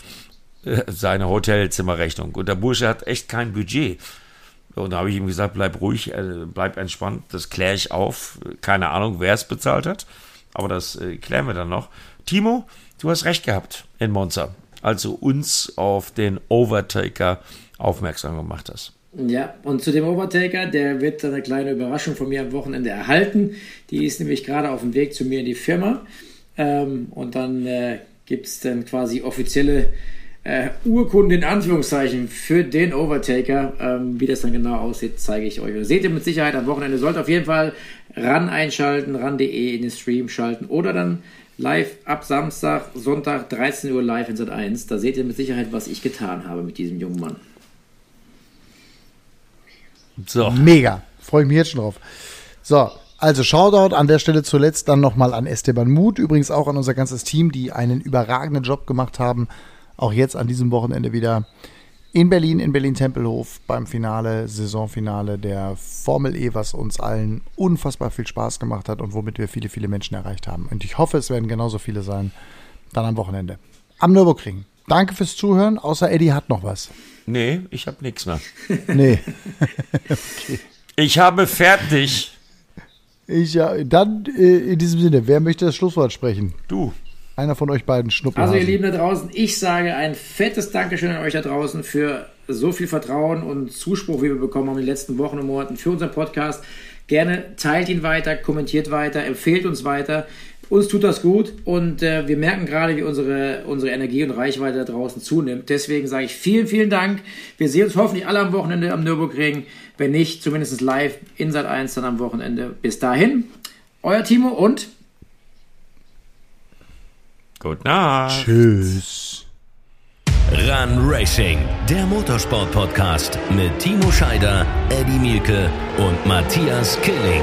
Äh, seine Hotelzimmerrechnung. Und der Bursche hat echt kein Budget. Und da habe ich ihm gesagt, bleib ruhig, äh, bleib entspannt, das kläre ich auf. Keine Ahnung, wer es bezahlt hat, aber das äh, klären wir dann noch. Timo, du hast recht gehabt in Monza. Also uns auf den Overtaker aufmerksam gemacht hast. Ja, und zu dem Overtaker, der wird eine kleine Überraschung von mir am Wochenende erhalten. Die ist nämlich gerade auf dem Weg zu mir in die Firma. Ähm, und dann äh, gibt es dann quasi offizielle äh, Urkunde in Anführungszeichen für den Overtaker. Ähm, wie das dann genau aussieht, zeige ich euch. Das seht ihr mit Sicherheit am Wochenende. Sollt auf jeden Fall ran einschalten, ran.de in den Stream schalten oder dann live ab Samstag, Sonntag, 13 Uhr live in Sat 1. Da seht ihr mit Sicherheit, was ich getan habe mit diesem jungen Mann. So. Mega. Freue ich mich jetzt schon drauf. So, also Shoutout an der Stelle zuletzt dann nochmal an Esteban Mut, übrigens auch an unser ganzes Team, die einen überragenden Job gemacht haben. Auch jetzt an diesem Wochenende wieder in Berlin, in Berlin-Tempelhof beim Finale, Saisonfinale der Formel E, was uns allen unfassbar viel Spaß gemacht hat und womit wir viele, viele Menschen erreicht haben. Und ich hoffe, es werden genauso viele sein, dann am Wochenende. Am Nürburgring. Danke fürs Zuhören, außer Eddie hat noch was. Nee, ich habe nichts mehr. Nee. okay. Ich habe fertig. Ich ja, dann äh, in diesem Sinne, wer möchte das Schlusswort sprechen? Du. Einer von euch beiden schnuppert. Also ihr Lieben da draußen, ich sage ein fettes Dankeschön an euch da draußen für so viel Vertrauen und Zuspruch, wie wir bekommen haben in den letzten Wochen und Monaten für unseren Podcast. Gerne teilt ihn weiter, kommentiert weiter, empfehlt uns weiter. Uns tut das gut und äh, wir merken gerade, wie unsere, unsere Energie und Reichweite da draußen zunimmt. Deswegen sage ich vielen, vielen Dank. Wir sehen uns hoffentlich alle am Wochenende am Nürburgring. Wenn nicht, zumindest live in Sat 1 dann am Wochenende. Bis dahin, euer Timo und Gute Nacht. Tschüss. Run Racing, der Motorsport-Podcast mit Timo Scheider, Eddie Mielke und Matthias Killing.